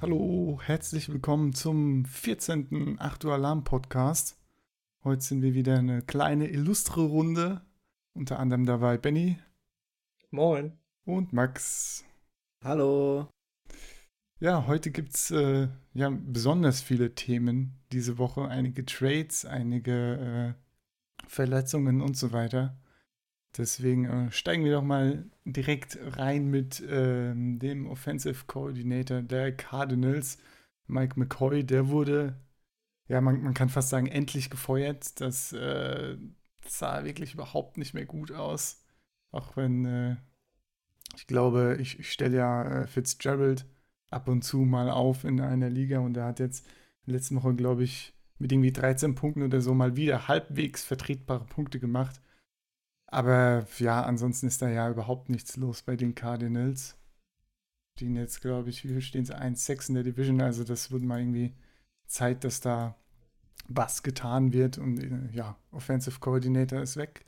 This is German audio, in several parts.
Hallo, herzlich willkommen zum 14. 8 Uhr Alarm Podcast. Heute sind wir wieder eine kleine illustre Runde. Unter anderem dabei Benny Moin. und Max. Hallo. Ja, heute gibt es äh, ja besonders viele Themen diese Woche. Einige Trades, einige äh, Verletzungen und so weiter. Deswegen äh, steigen wir doch mal direkt rein mit ähm, dem Offensive Coordinator der Cardinals, Mike McCoy. Der wurde, ja, man, man kann fast sagen, endlich gefeuert. Das äh, sah wirklich überhaupt nicht mehr gut aus. Auch wenn, äh, ich glaube, ich, ich stelle ja äh, Fitzgerald ab und zu mal auf in einer Liga und er hat jetzt in der letzten Woche, glaube ich, mit irgendwie 13 Punkten oder so mal wieder halbwegs vertretbare Punkte gemacht. Aber ja, ansonsten ist da ja überhaupt nichts los bei den Cardinals. Stehen jetzt, glaube ich, wie stehen sie? 1-6 in der Division. Also das wird mal irgendwie Zeit, dass da was getan wird. Und äh, ja, Offensive Coordinator ist weg.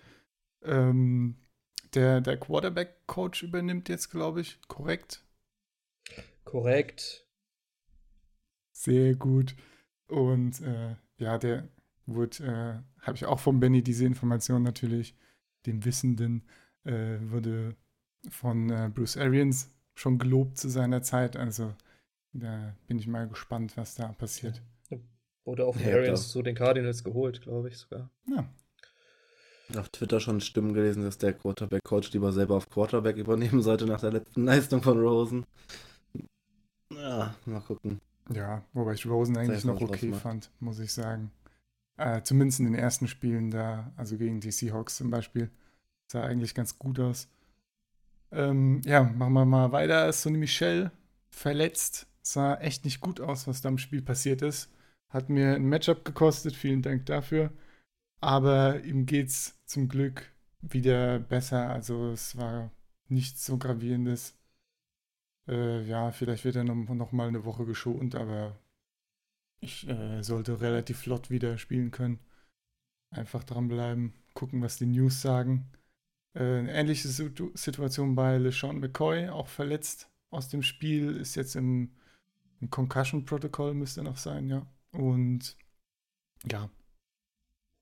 Ähm, der der Quarterback-Coach übernimmt jetzt, glaube ich, korrekt. Korrekt. Sehr gut. Und äh, ja, der wurde, äh, habe ich auch von Benny diese Information natürlich, dem Wissenden, äh, wurde von äh, Bruce Arians schon gelobt zu seiner Zeit. Also da bin ich mal gespannt, was da passiert. Wurde auch von Ja, Arians zu den Cardinals geholt, glaube ich sogar. Ja, Auf Twitter schon Stimmen gelesen, dass der Quarterback-Coach lieber selber auf Quarterback übernehmen sollte nach der letzten Leistung von Rosen. Ja, mal gucken. ja wobei ich Rosen eigentlich noch okay gemacht. fand, muss ich sagen. Äh, zumindest in den ersten Spielen da, also gegen die Seahawks zum Beispiel, sah eigentlich ganz gut aus. Ähm, ja, machen wir mal weiter. Sonny Michel verletzt. Sah echt nicht gut aus, was da im Spiel passiert ist. Hat mir ein Matchup gekostet, vielen Dank dafür. Aber ihm geht's zum Glück wieder besser. Also es war nichts so gravierendes. Äh, ja, vielleicht wird er noch, noch mal eine Woche geschont, aber ich äh, sollte relativ flott wieder spielen können. Einfach dranbleiben, gucken, was die News sagen. Äh, eine ähnliche Situ Situation bei LeSean McCoy, auch verletzt aus dem Spiel, ist jetzt im, im Concussion-Protokoll, müsste noch sein, ja. Und ja,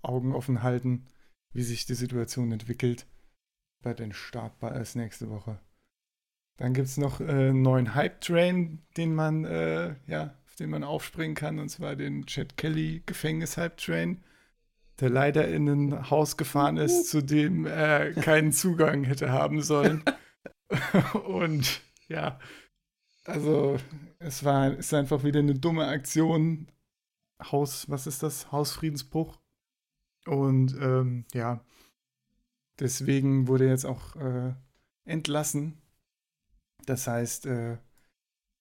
Augen offen halten, wie sich die Situation entwickelt bei den Startballs nächste Woche. Dann gibt es noch äh, einen neuen Hype-Train, den man, äh, ja, auf den man aufspringen kann, und zwar den Chad Kelly Gefängnis-Hype-Train, der leider in ein Haus gefahren ist, zu dem er keinen Zugang hätte haben sollen. und ja, also es war, ist einfach wieder eine dumme Aktion. Haus, was ist das? Hausfriedensbruch. Und ähm, ja, deswegen wurde er jetzt auch äh, entlassen. Das heißt, äh,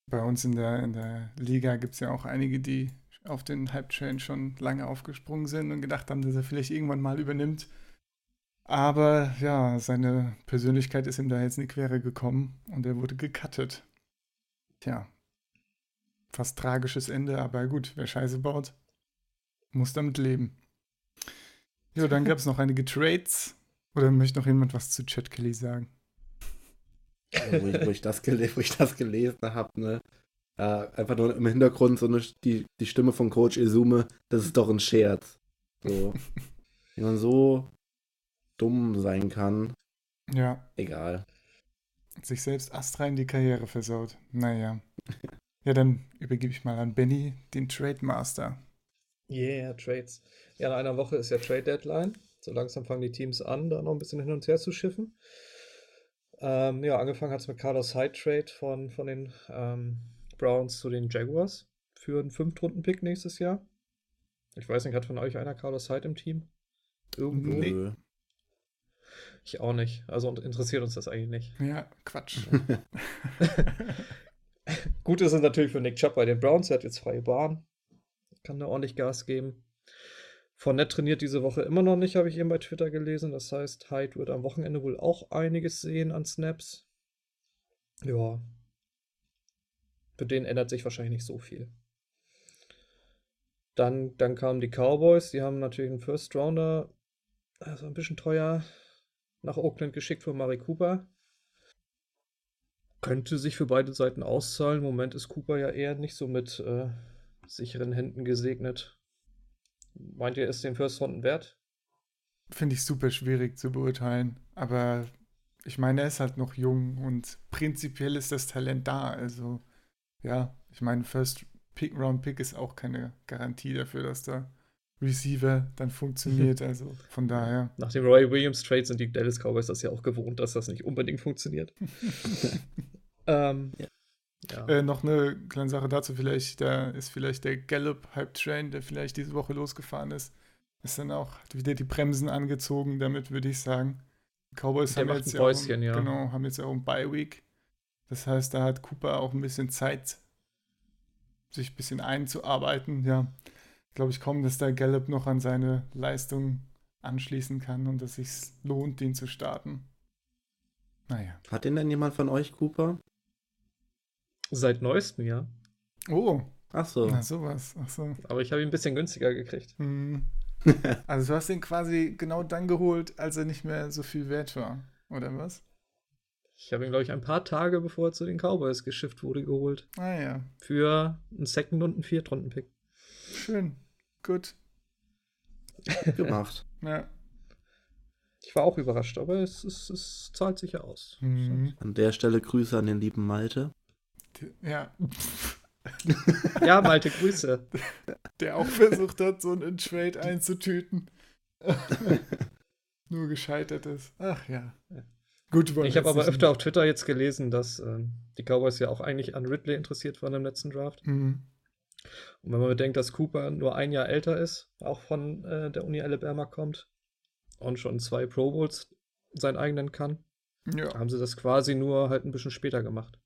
bei uns in der, in der Liga gibt es ja auch einige, die auf den Hype-Train schon lange aufgesprungen sind und gedacht haben, dass er vielleicht irgendwann mal übernimmt. Aber ja, seine Persönlichkeit ist ihm da jetzt in die Quere gekommen und er wurde gecuttet. Tja, fast tragisches Ende, aber gut, wer Scheiße baut, muss damit leben. Ja, dann gab es noch einige Trades. Oder möchte noch jemand was zu Chad Kelly sagen? Also, wo, ich, wo, ich das wo ich das gelesen habe, ne? Ja, einfach nur im Hintergrund so eine, die, die Stimme von Coach Izume, das ist doch ein Scherz. So. Wie man so dumm sein kann. Ja, Egal. sich selbst astrein die Karriere versaut. Naja. Ja, dann übergebe ich mal an Benny, den Trade Master. Yeah, Trades. Ja, in einer Woche ist ja Trade Deadline. So langsam fangen die Teams an, da noch ein bisschen hin und her zu schiffen. Ähm, ja, angefangen hat es mit Carlos Hyde Trade von, von den ähm, Browns zu den Jaguars für einen Fünftrunden-Pick nächstes Jahr. Ich weiß nicht, hat von euch einer Carlos Hyde im Team? Irgendwo? Nee. Ich auch nicht. Also interessiert uns das eigentlich nicht. Ja, Quatsch. Gut ist es natürlich für Nick Chubb bei den Browns. Er hat jetzt freie Bahn. Kann da ordentlich Gas geben. Fournette trainiert diese Woche immer noch nicht, habe ich eben bei Twitter gelesen. Das heißt, Hyde wird am Wochenende wohl auch einiges sehen an Snaps. Ja. Für den ändert sich wahrscheinlich nicht so viel. Dann, dann kamen die Cowboys, die haben natürlich einen First Rounder, also ein bisschen teuer, nach Oakland geschickt von Mari Cooper. Könnte sich für beide Seiten auszahlen. Im Moment ist Cooper ja eher nicht so mit äh, sicheren Händen gesegnet. Meint ihr, ist den First Runden wert? Finde ich super schwierig zu beurteilen. Aber ich meine, er ist halt noch jung und prinzipiell ist das Talent da. Also, ja, ich meine, First Pick Round Pick ist auch keine Garantie dafür, dass der Receiver dann funktioniert. Also von daher. Nach dem Roy Williams Trade sind die Dallas Cowboys das ja auch gewohnt, dass das nicht unbedingt funktioniert. ähm, Ja. Ja. Äh, noch eine kleine Sache dazu, vielleicht, da ist vielleicht der Gallup Hype Train, der vielleicht diese Woche losgefahren ist, ist dann auch wieder die Bremsen angezogen, damit würde ich sagen. Die Cowboys Der haben jetzt ein ja auch, Päuschen, ja. genau, haben jetzt auch ein Bye Week. Das heißt, da hat Cooper auch ein bisschen Zeit, sich ein bisschen einzuarbeiten. Ja, glaube ich kaum, dass der Gallup noch an seine Leistung anschließen kann und dass es sich lohnt, den zu starten. Naja. Hat den denn jemand von euch, Cooper? Seit neuestem, ja. Oh, Ach so. na sowas. Ach so. Aber ich habe ihn ein bisschen günstiger gekriegt. Hm. Also du hast ihn quasi genau dann geholt, als er nicht mehr so viel wert war, oder was? Ich habe ihn, glaube ich, ein paar Tage bevor er zu den Cowboys geschifft wurde, geholt. Ah ja, Für einen Second- und einen Viertrunden-Pick. schön, gut. gemacht. Ja. Ich war auch überrascht, aber es, es, es zahlt sich ja aus. Mhm. An der Stelle Grüße an den lieben Malte. Ja, Ja, Malte, Grüße. der auch versucht hat, so einen Trade einzutüten. Nur gescheitert ist. Ach ja. Gut, Ich habe aber öfter auf Twitter jetzt gelesen, dass ähm, die Cowboys ja auch eigentlich an Ridley interessiert waren im letzten Draft. Mhm. Und wenn man bedenkt, dass Cooper nur ein Jahr älter ist, auch von äh, der Uni Alabama kommt und schon zwei Pro Bowls sein eigenen kann, Ja, haben sie das quasi nur halt ein bisschen später gemacht.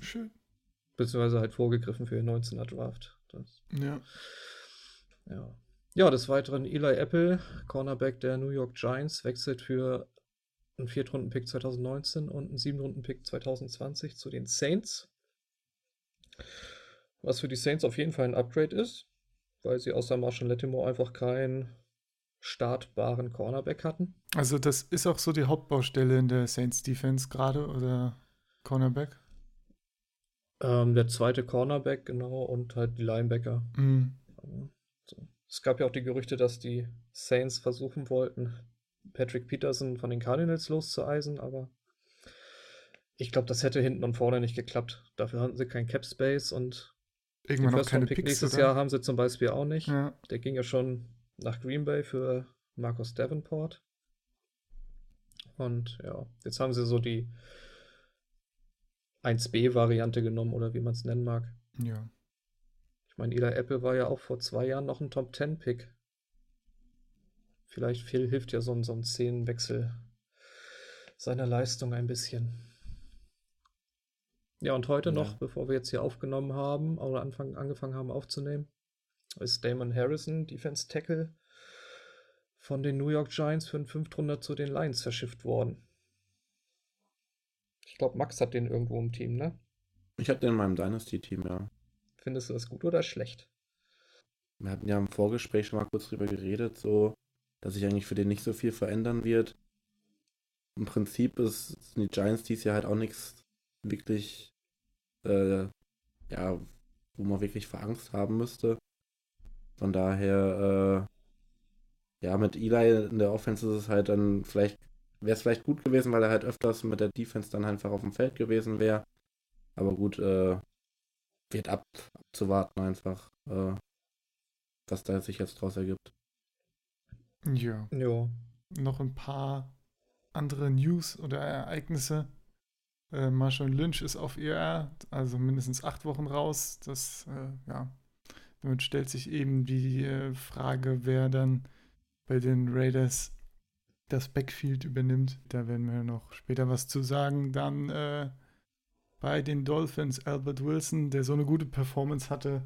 Schön. Beziehungsweise halt vorgegriffen für den 19er Draft. Das, Ja. ja. ja, des Weiteren Eli Apple, Cornerback der New York Giants, wechselt für einen Viertrunden-Pick 2019 und einen Siebenrunden-Pick 2020 zu den Saints. Was für die Saints auf jeden Fall ein Upgrade ist, weil sie außer Marshall Lattimore einfach keinen startbaren Cornerback hatten. Also das ist auch so die Hauptbaustelle in der Saints Defense gerade, oder Cornerback? Ähm, der zweite Cornerback, genau, und halt die Linebacker. Mhm. Es gab ja auch die Gerüchte, dass die Saints versuchen wollten, Patrick Peterson von den Cardinals loszueisen, aber ich glaube, das hätte hinten und vorne nicht geklappt. Dafür hatten sie kein Cap Space und den Irgendwann First keine Pick Picks, nächstes oder? Jahr haben sie zum Beispiel auch nicht. Ja. Der ging ja schon nach Green Bay für Marcus Davenport. Und ja, jetzt haben sie so die 1B-Variante genommen oder wie man es nennen mag. ja. Ich meine, Eli Apple war ja auch vor zwei Jahren noch ein Top 10 Pick. Vielleicht viel, hilft ja so ein, so ein Szenenwechsel seiner Leistung ein bisschen. Ja, und heute Ja. noch, bevor wir jetzt hier aufgenommen haben oder Anfang, angefangen haben aufzunehmen, ist Damon Harrison, Defense Tackle, von den New York Giants für einen Fünftrunder zu den Lions verschifft worden. Ich glaube, Max hat den irgendwo im Team, ne? Ich hatte den in meinem Dynasty-Team, ja. Findest du das gut oder schlecht? Wir hatten ja im Vorgespräch schon mal kurz drüber geredet, so, dass sich eigentlich für den nicht so viel verändern wird. Im Prinzip ist, sind die Giants dies Jahr halt auch nichts wirklich, äh, ja, wo man wirklich vor Angst haben müsste. Von daher, äh, ja, mit Eli in der Offense ist es halt dann vielleicht, wäre es vielleicht gut gewesen, weil er halt öfters mit der Defense dann einfach auf dem Feld gewesen wäre. Aber gut, äh, wird ab, abzuwarten einfach, äh, was da sich jetzt draus ergibt. Ja. Ja. Noch ein paar andere News oder Ereignisse. Äh, Marshall Lynch ist auf IR, also mindestens acht Wochen raus. Das, äh, ja. Damit stellt sich eben die äh, Frage, wer dann bei den Raiders das Backfield übernimmt. Da werden wir noch später was zu sagen. Dann äh, bei den Dolphins Albert Wilson, der so eine gute Performance hatte,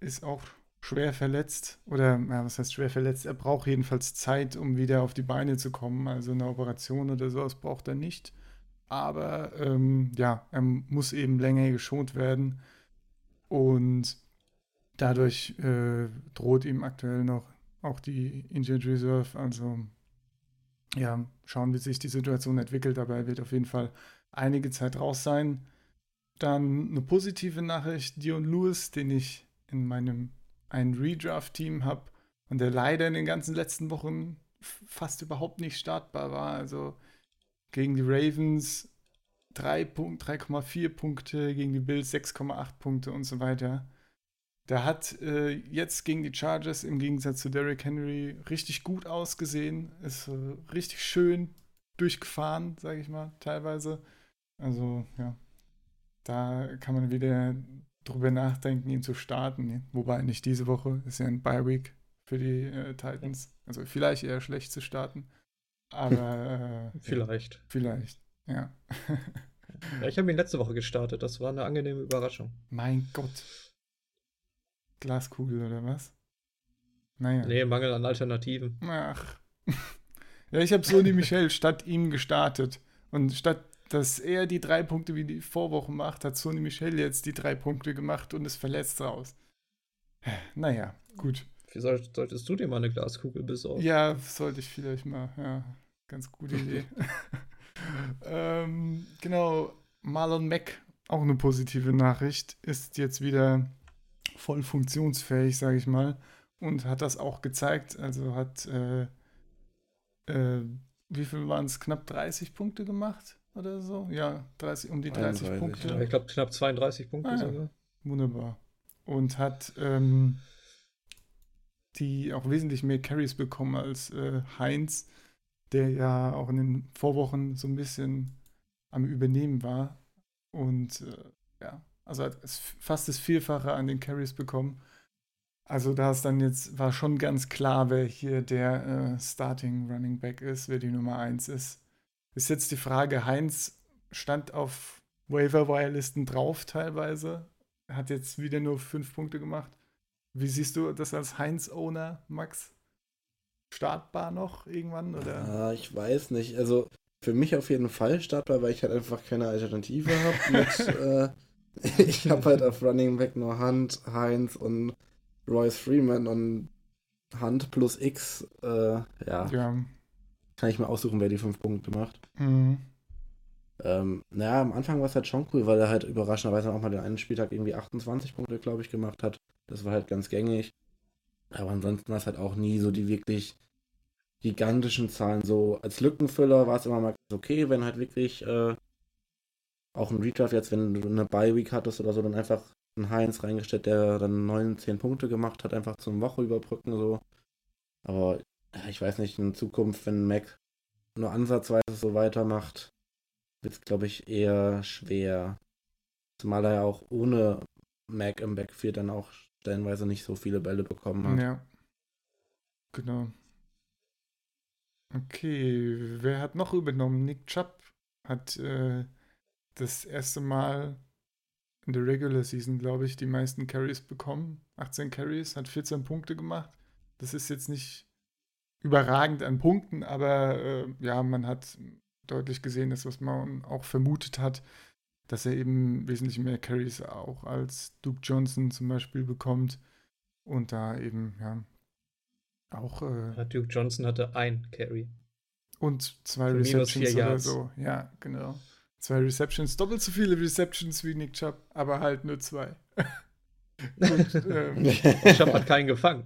ist auch schwer verletzt. Oder, ja, was heißt schwer verletzt? Er braucht jedenfalls Zeit, um wieder auf die Beine zu kommen. Also eine Operation oder sowas braucht er nicht. aber ähm, ja, er muss eben länger geschont werden und dadurch äh, droht ihm aktuell noch auch die Injured Reserve. Also ja, schauen, wie sich die Situation entwickelt, aber er wird auf jeden Fall einige Zeit raus sein. Dann eine positive Nachricht, Dion Lewis, den ich in meinem ein Redraft-Team habe und der leider in den ganzen letzten Wochen fast überhaupt nicht startbar war. Also gegen die Ravens 3,4 Punkte, gegen die Bills 6,8 Punkte und so weiter. Der hat äh, jetzt gegen die Chargers im Gegensatz zu Derrick Henry richtig gut ausgesehen. Ist äh, richtig schön durchgefahren, sage ich mal, teilweise. Also, ja. Da kann man wieder drüber nachdenken, ihn zu starten. Wobei nicht diese Woche, ist ja ein Bye Week für die äh, Titans. Also vielleicht eher schlecht zu starten. Aber äh, vielleicht. Vielleicht, ja. ja ich habe ihn letzte Woche gestartet. Das war eine angenehme Überraschung. Mein Gott. Glaskugel oder was? Naja. Nee, Mangel an Alternativen. Ach. ja, ich habe Sony Michel statt ihm gestartet. Und statt dass er die drei Punkte wie die Vorwoche macht, hat Sony Michel jetzt die drei Punkte gemacht und ist verletzt raus. Naja, gut. Soll, solltest du dir mal eine Glaskugel besorgen? Ja, sollte ich vielleicht mal. Ja, ganz gute Idee. ähm, genau, Marlon Mack, auch eine positive Nachricht, ist jetzt wieder voll funktionsfähig, sage ich mal. Und hat das auch gezeigt. Also hat, äh, äh, wie viel waren es? Knapp 30 Punkte gemacht oder so? Ja, 30, um die 30 31, Punkte. Ja, ich glaube, knapp 32 Punkte ah, sogar. Wunderbar. Und hat ähm, die auch wesentlich mehr Carries bekommen als äh, Heinz, der ja auch in den Vorwochen so ein bisschen am Übernehmen war. Und äh, ja, also hat fast das Vierfache an den Carries bekommen. Also da ist dann jetzt, war schon ganz klar, wer hier der äh, Starting Running Back ist, wer die Nummer 1 ist. Ist jetzt die Frage, Heinz stand auf Waiver-Wire-Listen drauf teilweise, hat jetzt wieder nur fünf Punkte gemacht. Wie siehst du das als Heinz-Owner, Max? Startbar noch irgendwann? Oder? Ja, ich weiß nicht. Also für mich auf jeden Fall startbar, weil ich halt einfach keine Alternative habe. äh, ich habe halt auf Running Back nur Hunt, Heinz und Royce Freeman und Hunt plus X. Äh, ja. ja. Kann ich mir aussuchen, wer die fünf Punkte macht. Mhm. Ähm, naja, am Anfang war es halt schon cool, weil er halt überraschenderweise auch mal den einen Spieltag irgendwie 28 Punkte, glaube ich, gemacht hat. Das war halt ganz gängig. Aber ansonsten war es halt auch nie so die wirklich gigantischen Zahlen. So als Lückenfüller war es immer mal okay, wenn halt wirklich äh, auch ein Redraft jetzt, wenn du eine Bye-Week hattest oder so, dann einfach einen Heinz reingestellt, der dann 9, 10 Punkte gemacht hat, einfach zum Woche überbrücken so. Aber ich weiß nicht, in Zukunft, wenn Mac nur ansatzweise so weitermacht, wird es, glaube ich, eher schwer. Zumal er ja auch ohne Mac im Backfield dann auch stellenweise nicht so viele Bälle bekommen hat. Ja. Genau. Okay, wer hat noch übernommen? Nick Chubb hat äh, das erste Mal in der Regular Season, glaube ich, die meisten Carries bekommen. 18 Carries, hat 14 Punkte gemacht. Das ist jetzt nicht überragend an Punkten, aber äh, ja, man hat deutlich gesehen, dass was man auch vermutet hat, dass er eben wesentlich mehr Carries auch als Duke Johnson zum Beispiel bekommt und da eben, ja, auch. Äh, Duke Johnson hatte ein Carry. Und zwei Receptions oder so. Ja, genau. Zwei Receptions, doppelt so viele Receptions wie Nick Chubb, aber halt nur zwei. und, ähm, Chubb hat keinen gefangen.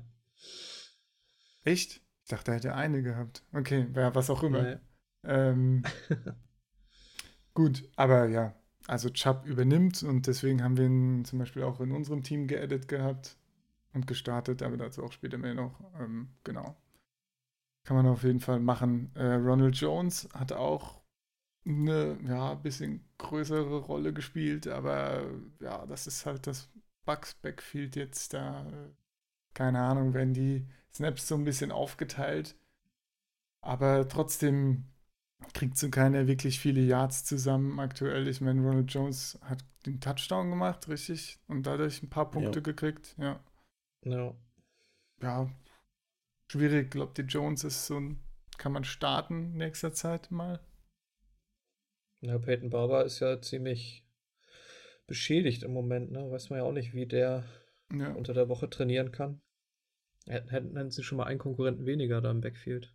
Echt? Ich dachte, er hätte eine gehabt. Okay, ja, was auch immer. Nee. Ähm, gut, aber ja, also Chubb übernimmt und deswegen haben wir ihn zum Beispiel auch in unserem Team geedit gehabt und gestartet, aber dazu auch später mehr noch. Ähm, genau. Kann man auf jeden Fall machen. Äh, Ronald Jones hat auch eine ja, bisschen größere Rolle gespielt, aber ja, das ist halt das Bugs Backfield jetzt da. Keine Ahnung, wenn die Snaps so ein bisschen aufgeteilt. Aber trotzdem kriegt so keiner wirklich viele Yards zusammen aktuell. Ich meine, Ronald Jones hat den Touchdown gemacht, richtig? Und dadurch ein paar Punkte ja. gekriegt, ja. No. Ja, schwierig. Glaubt ihr, Jones ist so ein, kann man starten nächster Zeit mal? Ja, Peyton Barber ist ja ziemlich beschädigt im Moment, ne? Weiß man ja auch nicht, wie der Ja. unter der Woche trainieren kann. Hätten, hätten, hätten sie schon mal einen Konkurrenten weniger da im Backfield.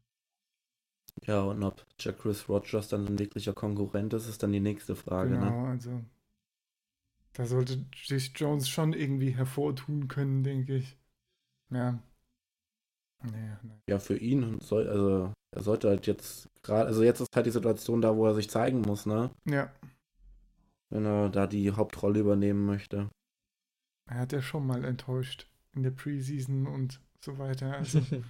Ja, und ob Jack Chris Rogers dann ein wirklicher Konkurrent ist, ist dann die nächste Frage, ne? Genau, also da sollte sich Jones schon irgendwie hervortun können, denke ich. Ja. Nee, nee. Ja, für ihn soll, also er sollte halt jetzt gerade, also jetzt ist halt die Situation da, wo er sich zeigen muss, ne? Ja, Wenn er da die Hauptrolle übernehmen möchte. er hat ja schon mal enttäuscht in der Preseason und so weiter. Also bin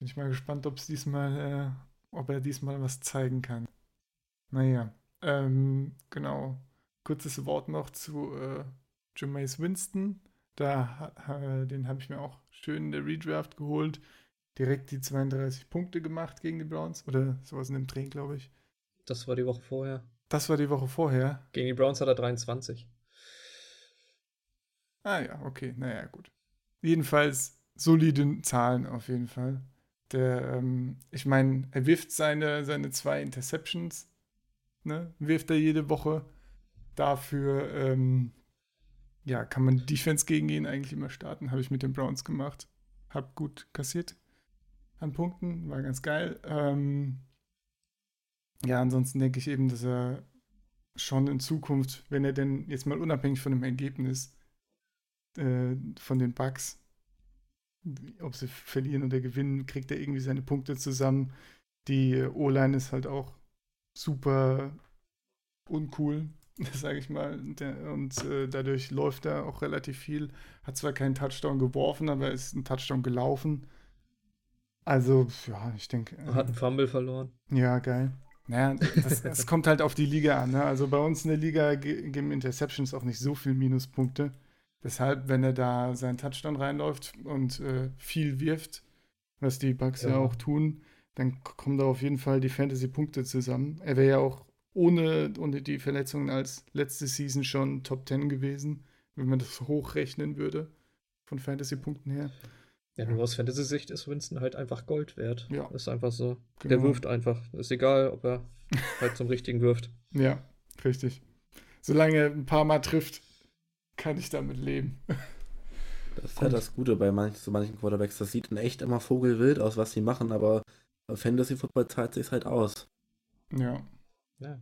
ich mal gespannt, ob es diesmal, äh, ob er diesmal was zeigen kann. Naja, ähm, genau. Kurzes Wort noch zu äh, Jameis Winston. Da, ha- den habe ich mir auch schön in der Redraft geholt. Direkt die 32 Punkte gemacht gegen die Browns. Oder sowas in dem Dreh, glaube ich. Das war die Woche vorher. Das war die Woche vorher. Gegen die Browns hat er 23. Ah ja, okay, naja, gut. Jedenfalls solide Zahlen auf jeden Fall. Der, ähm, ich meine, er wirft seine, seine zwei Interceptions, ne? Wirft er jede Woche. Dafür, ähm, ja, kann man Defense gegen ihn eigentlich immer starten. Habe ich mit den Browns gemacht. Hab gut kassiert an Punkten, war ganz geil. Ähm, ja, ansonsten denke ich eben, dass er schon in Zukunft, wenn er denn jetzt mal unabhängig von dem Ergebnis äh, von den Bugs, ob sie verlieren oder gewinnen, kriegt er irgendwie seine Punkte zusammen. Die äh, O-Line ist halt auch super uncool, sage ich mal. Und äh, dadurch läuft er auch relativ viel. Hat zwar keinen Touchdown geworfen, aber ist ein Touchdown gelaufen. Also, ja, ich denke. äh, Hat einen Fumble verloren. ja, geil. Naja, das, das kommt halt auf die Liga an. Ne? Also bei uns in der Liga ge- geben Interceptions auch nicht so viel Minuspunkte. Deshalb, wenn er da seinen Touchdown reinläuft und äh, viel wirft, was die Bucks ja. Ja. auch tun, dann kommen da auf jeden Fall die Fantasy-Punkte zusammen. Er wäre ja auch ohne, ohne die Verletzungen als letzte Season schon Top 10 gewesen, wenn man das hochrechnen würde, von Fantasy-Punkten her. Ja, nur aus Fantasy-Sicht ist Winston halt einfach Gold wert. Ja. Ist einfach so. Der Genau. wirft einfach. Ist egal, ob er halt zum richtigen wirft. Ja, richtig. Solange er ein paar Mal trifft, kann ich damit leben. Das ist ja das Gute bei manchen, so manchen Quarterbacks. Das sieht in echt immer vogelwild aus, was sie machen, aber Fantasy Football zahlt sich halt aus. Ja, Ja.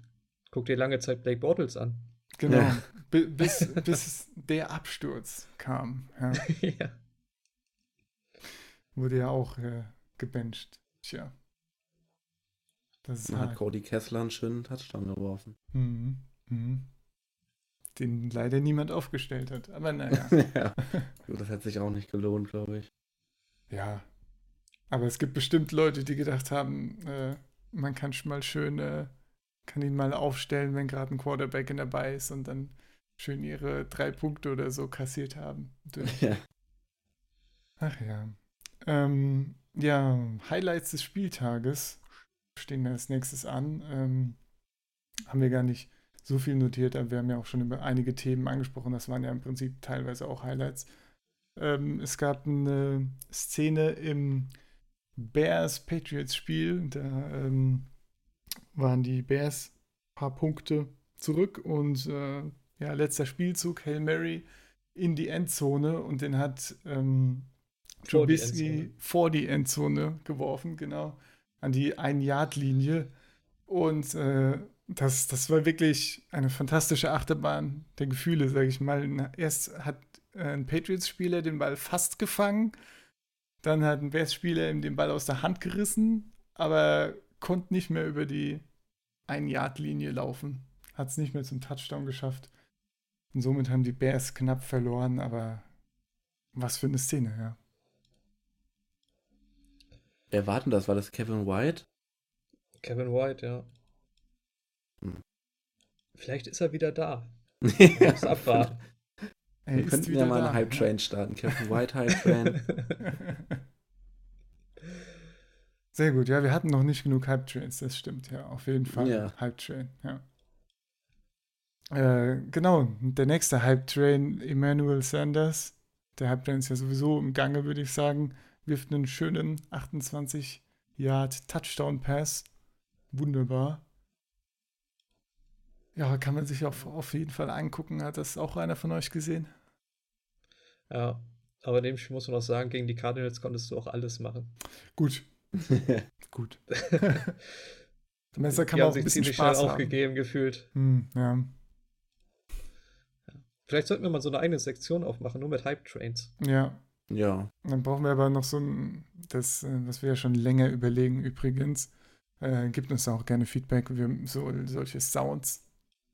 Guck dir lange Zeit Blake Bortles an. genau. Ja. Bi- Bis, bis der Absturz kam, ja, ja. Wurde ja auch äh, gebencht. Tja. Das ist hat hart. Cody Kessler einen schönen Touchdown geworfen. Mhm. Mhm. Den leider niemand aufgestellt hat. Aber naja. ja. Das hätte sich auch nicht gelohnt, glaube ich. Ja. Aber es gibt bestimmt Leute, die gedacht haben, äh, man kann schon mal schön, äh, kann ihn mal aufstellen, wenn gerade ein Quarterback in dabei ist und dann schön ihre drei Punkte oder so kassiert haben. Durch- Ja. Ach ja. Ähm, ja, Highlights des Spieltages stehen als nächstes an. Ähm, haben wir gar nicht so viel notiert, aber wir haben ja auch schon über einige Themen angesprochen. Das waren ja im Prinzip teilweise auch Highlights. Ähm, es gab eine Szene im Bears-Patriots-Spiel. Da ähm, waren die Bears ein paar Punkte zurück und äh, ja, letzter Spielzug, Hail Mary in die Endzone und den hat ähm, Trubisky vor die Endzone geworfen, genau, an die Ein-Yard-Linie. Und äh, das, das war wirklich eine fantastische Achterbahn der Gefühle, sage ich mal. Erst hat äh, ein Patriots-Spieler den Ball fast gefangen, dann hat ein Bears-Spieler ihm den Ball aus der Hand gerissen, aber konnte nicht mehr über die Ein-Yard-Linie laufen. Hat es nicht mehr zum Touchdown geschafft. Und somit haben die Bears knapp verloren, aber was für eine Szene, ja. Wer war denn das? War das Kevin White? Kevin White, ja. Hm. Vielleicht ist er wieder da. Muss abwarten. Er Wir könnten wieder ja mal einen Hype-Train starten. Kevin White Hype-Train. Sehr gut, ja, wir hatten noch nicht genug Hype-Trains, das stimmt, ja, auf jeden Fall. Ja. Hype-Train, ja. Äh, genau, der nächste Hype-Train, Emmanuel Sanders. Der Hype-Train ist ja sowieso im Gange, würde ich sagen. Wirft einen schönen 28-Yard-Touchdown-Pass. Wunderbar. Ja, kann man sich auf, auf jeden Fall angucken. Hat das auch einer von euch gesehen? Ja, aber in dem Spiel muss man auch sagen, gegen die Cardinals konntest du auch alles machen. Gut. Gut. Messer kann die man haben ein sich bisschen ziemlich Spaß schnell haben. aufgegeben gefühlt. Hm, ja. Vielleicht sollten wir mal so eine eigene Sektion aufmachen, nur mit Hype-Trains. ja. Ja. Dann brauchen wir aber noch so ein, das, äh, was wir ja schon länger überlegen übrigens. Äh, gibt uns auch gerne Feedback, wir, so, solche Sounds,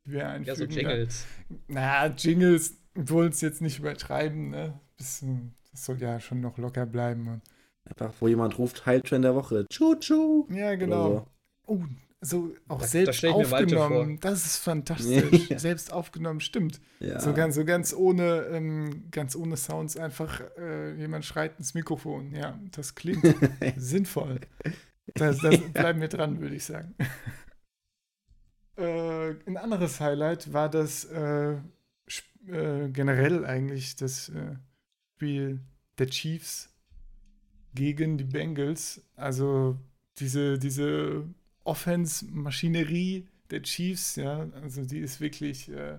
die wir einfügen. Ja, so da. Jingles. Na, Jingles wollen es jetzt nicht übertreiben, ne? Das, äh, das soll ja schon noch locker bleiben. Und, Einfach, wo jemand ruft, Hype-Train der Woche. Tschu-tschu. ja, genau. Oder Oh, so auch Da- da selbst Malte aufgenommen. Das ist fantastisch. Ja. Selbst aufgenommen, stimmt. so. Ja. So ganz, so ganz ohne, ähm, ganz ohne Sounds einfach äh, jemand schreit ins Mikrofon. Ja, das klingt sinnvoll. Das, das bleiben wir dran, würde ich sagen. äh, ein anderes Highlight war das äh, äh, generell eigentlich das äh, Spiel der Chiefs gegen die Bengals. Also diese, diese Offense-Maschinerie der Chiefs, ja, also die ist wirklich äh,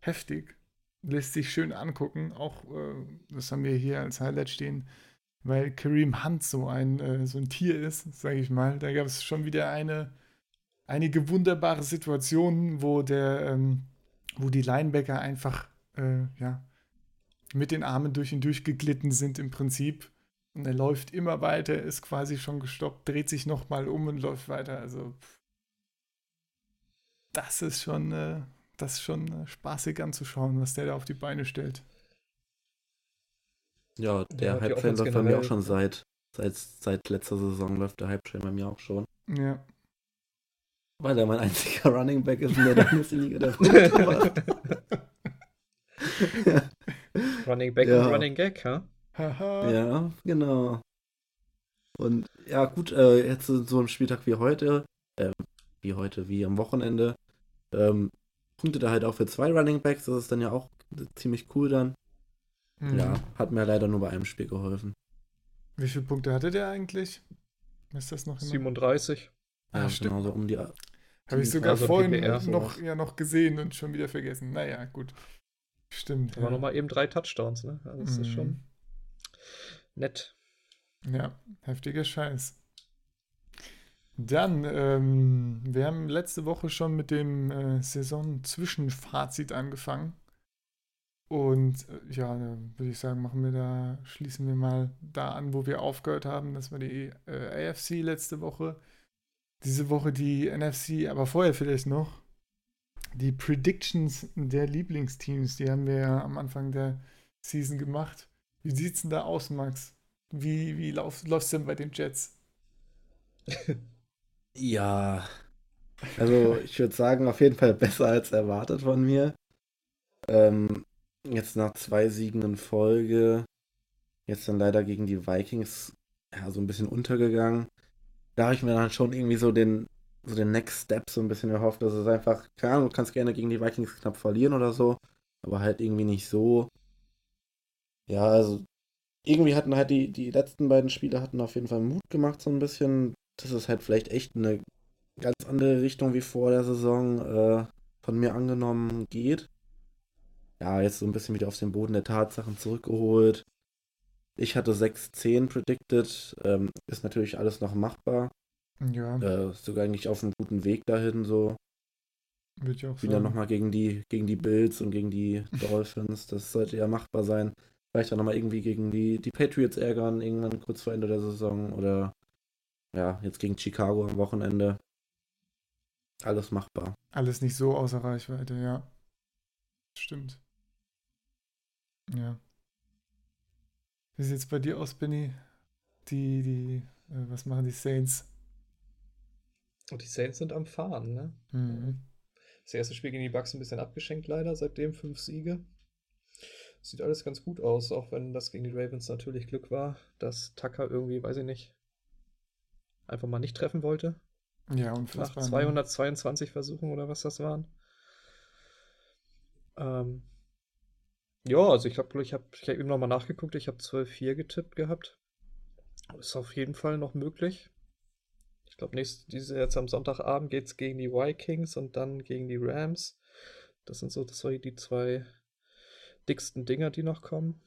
heftig. Lässt sich schön angucken. Auch, äh, das haben wir hier als Highlight stehen, weil Kareem Hunt so ein, äh, so ein Tier ist, sage ich mal. Da gab es schon wieder eine, einige wunderbare Situationen, wo der, ähm, wo die Linebacker einfach, äh, ja, mit den Armen durch ihn durchgeglitten sind im Prinzip. Und er läuft immer weiter, ist quasi schon gestoppt, dreht sich nochmal um und läuft weiter. Also, pff. das ist schon, äh, das ist schon äh, spaßig anzuschauen, was der da auf die Beine stellt. Ja, der Ja, die Hype-Train läuft bei mir auch schon seit, seit, seit letzter Saison läuft der Hype-Train bei mir auch schon. Ja. Weil er mein einziger Running Back ist in der Dynasty-Liga, der Punkte macht. Running Back Ja. und Running Gag, ha? Haha. Ja, genau. Und ja, gut, äh, jetzt so ein Spieltag wie heute, ähm, wie heute, wie am Wochenende, ähm, punktet er halt auch für zwei Running Backs, das ist dann ja auch ziemlich cool dann. Mhm. Ja, hat mir leider nur bei einem Spiel geholfen. Wie viele Punkte hatte der eigentlich? Ist das noch immer? 37. Ah, ja, stimmt. genau so um die. Habe ich sogar Also vorhin PPR, noch, sowas. ja, noch gesehen und schon wieder vergessen. Naja, gut. Stimmt. Da waren nochmal eben drei Touchdowns, ne? Also das ist Mhm. schon nett. Ja, heftiger Scheiß. Dann, ähm, wir haben letzte Woche schon mit dem äh, Saison-Zwischenfazit angefangen. Und äh, ja, würde ich sagen, machen wir da, schließen wir mal da an, wo wir aufgehört haben. Das war die äh, AFC letzte Woche. Diese Woche die NFC, aber vorher vielleicht noch die Predictions der Lieblingsteams. Die haben wir ja am Anfang der Season gemacht. Wie sieht's denn da aus, Max? Wie, wie lauf, läuft's denn bei den Jets? Ja. Also ich würde sagen, auf jeden Fall besser als erwartet von mir. Ähm, jetzt nach zwei Siegen in Folge, jetzt dann leider gegen die Vikings, ja, so ein bisschen untergegangen. Da habe ich mir dann schon irgendwie so den, so den Next Step so ein bisschen erhofft. Das ist einfach, keine Ahnung, du kannst gerne gegen die Vikings knapp verlieren oder so, aber halt irgendwie nicht so. Ja, also irgendwie hatten halt die, die letzten beiden Spiele hatten auf jeden Fall Mut gemacht, so ein bisschen. Das ist halt vielleicht echt eine ganz andere Richtung wie vor der Saison äh, von mir angenommen geht. Ja, jetzt so ein bisschen wieder auf den Boden der Tatsachen zurückgeholt. Ich hatte 6-10 predicted. Ähm, ist natürlich alles noch machbar. Ja, Äh, sogar eigentlich auf einem guten Weg dahin, so. würde ich auch Wieder sagen. nochmal gegen die, gegen die Bills und gegen die Dolphins. Das sollte ja machbar sein. Vielleicht dann nochmal irgendwie gegen die, die Patriots ärgern, irgendwann kurz vor Ende der Saison. Oder ja, jetzt gegen Chicago am Wochenende. Alles machbar. Alles nicht so außer Reichweite, ja. Stimmt. Ja. Wie sieht's bei dir aus, Benny? Die, die, äh, was machen die Saints? Und die Saints sind am Fahren, ne? Mhm. Das erste Spiel gegen die Bucks ein bisschen abgeschenkt leider, seitdem fünf Siege. Sieht alles ganz gut aus, auch wenn das gegen die Ravens natürlich Glück war, dass Tucker irgendwie, weiß ich nicht, einfach mal nicht treffen wollte. Ja, Nach unfassbar. ne? 222 Versuchen oder was das waren. Ähm, ja, also ich habe ich hab, ich hab eben nochmal nachgeguckt, ich habe 12-4 getippt gehabt. Ist auf jeden Fall noch möglich. Ich glaube, diese jetzt am Sonntagabend geht es gegen die Vikings und dann gegen die Rams. Das sind so das die zwei dicksten Dinger, die noch kommen.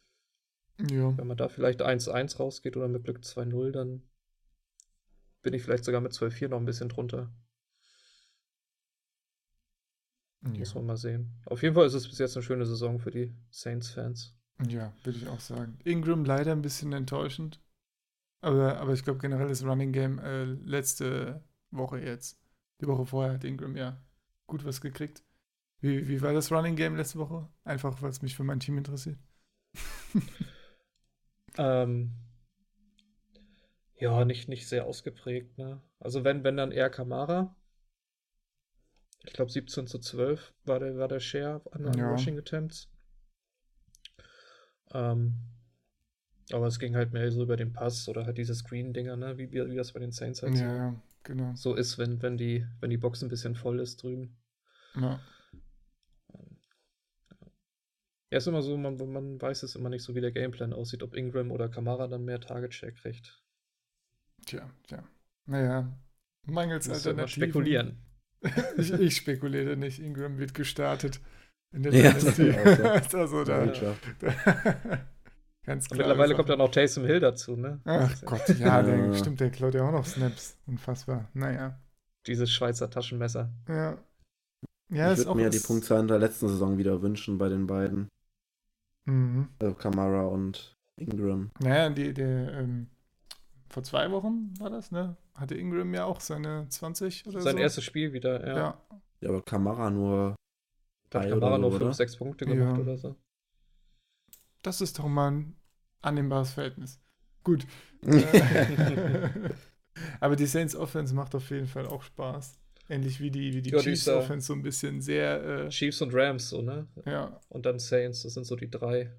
Ja. Wenn man da vielleicht 1-1 rausgeht oder mit Glück 2-0, dann bin ich vielleicht sogar mit 12-4 noch ein bisschen drunter. ja. Muss man mal sehen. Auf jeden Fall ist es bis jetzt eine schöne Saison für die Saints-Fans. Ja, würde ich auch sagen. Ingram leider ein bisschen enttäuschend. Aber, aber ich glaube generell das Running Game äh, letzte Woche jetzt. Die Woche vorher hat Ingram ja gut was gekriegt. Wie, wie war das Running Game letzte Woche? Einfach, weil es mich für mein Team interessiert. ähm, ja, nicht, nicht sehr ausgeprägt. Ne? Also wenn, wenn dann eher Kamara. Ich glaube 17 zu 12 war der, war der Share an, an Ja. Rushing Attempts. Ähm, aber es ging halt mehr so über den Pass oder halt diese Screen-Dinger, ne? wie, wie, das bei den Saints halt so, Ja, ja, genau. so ist, wenn, wenn, die, wenn die Box ein bisschen voll ist drüben. Ja. Ja, ist immer so, man, man weiß es immer nicht so, wie der Gameplan aussieht, ob Ingram oder Kamara dann mehr Target-Share kriegt. Tja, tja. Naja, mangels Muss ja immer Alternativen. spekulieren. Ich, ich spekuliere nicht. Ingram wird gestartet in der Ja, Dynasty. das also da, Ja. da ganz Und klar. mittlerweile kommt dann auch Taysom Hill dazu, ne? Ach Gott, ja, der, Ja. stimmt, der klaut ja auch noch Snaps. Unfassbar. Naja. Dieses Schweizer Taschenmesser. Ja. Ja, ich würde mir die was- Punktzahl in der letzten Saison wieder wünschen bei den beiden. Mhm. Also Kamara und Ingram. Naja, die, der, ähm, vor zwei Wochen war das, ne? Hatte Ingram ja auch seine 20 oder Sein so. erstes Spiel wieder, ja. Ja. Ja, aber Kamara nur Da hat Kamara nur so, 5, oder? 6 Punkte gemacht Ja. oder so. Das ist doch mal ein annehmbares Verhältnis. Gut. Aber die Saints Offense macht auf jeden Fall auch Spaß. Ähnlich wie die, wie die Ja, Chiefs Offense so ein bisschen sehr, äh, Chiefs und Rams, so, ne? ja, Und dann Saints, das sind so die drei.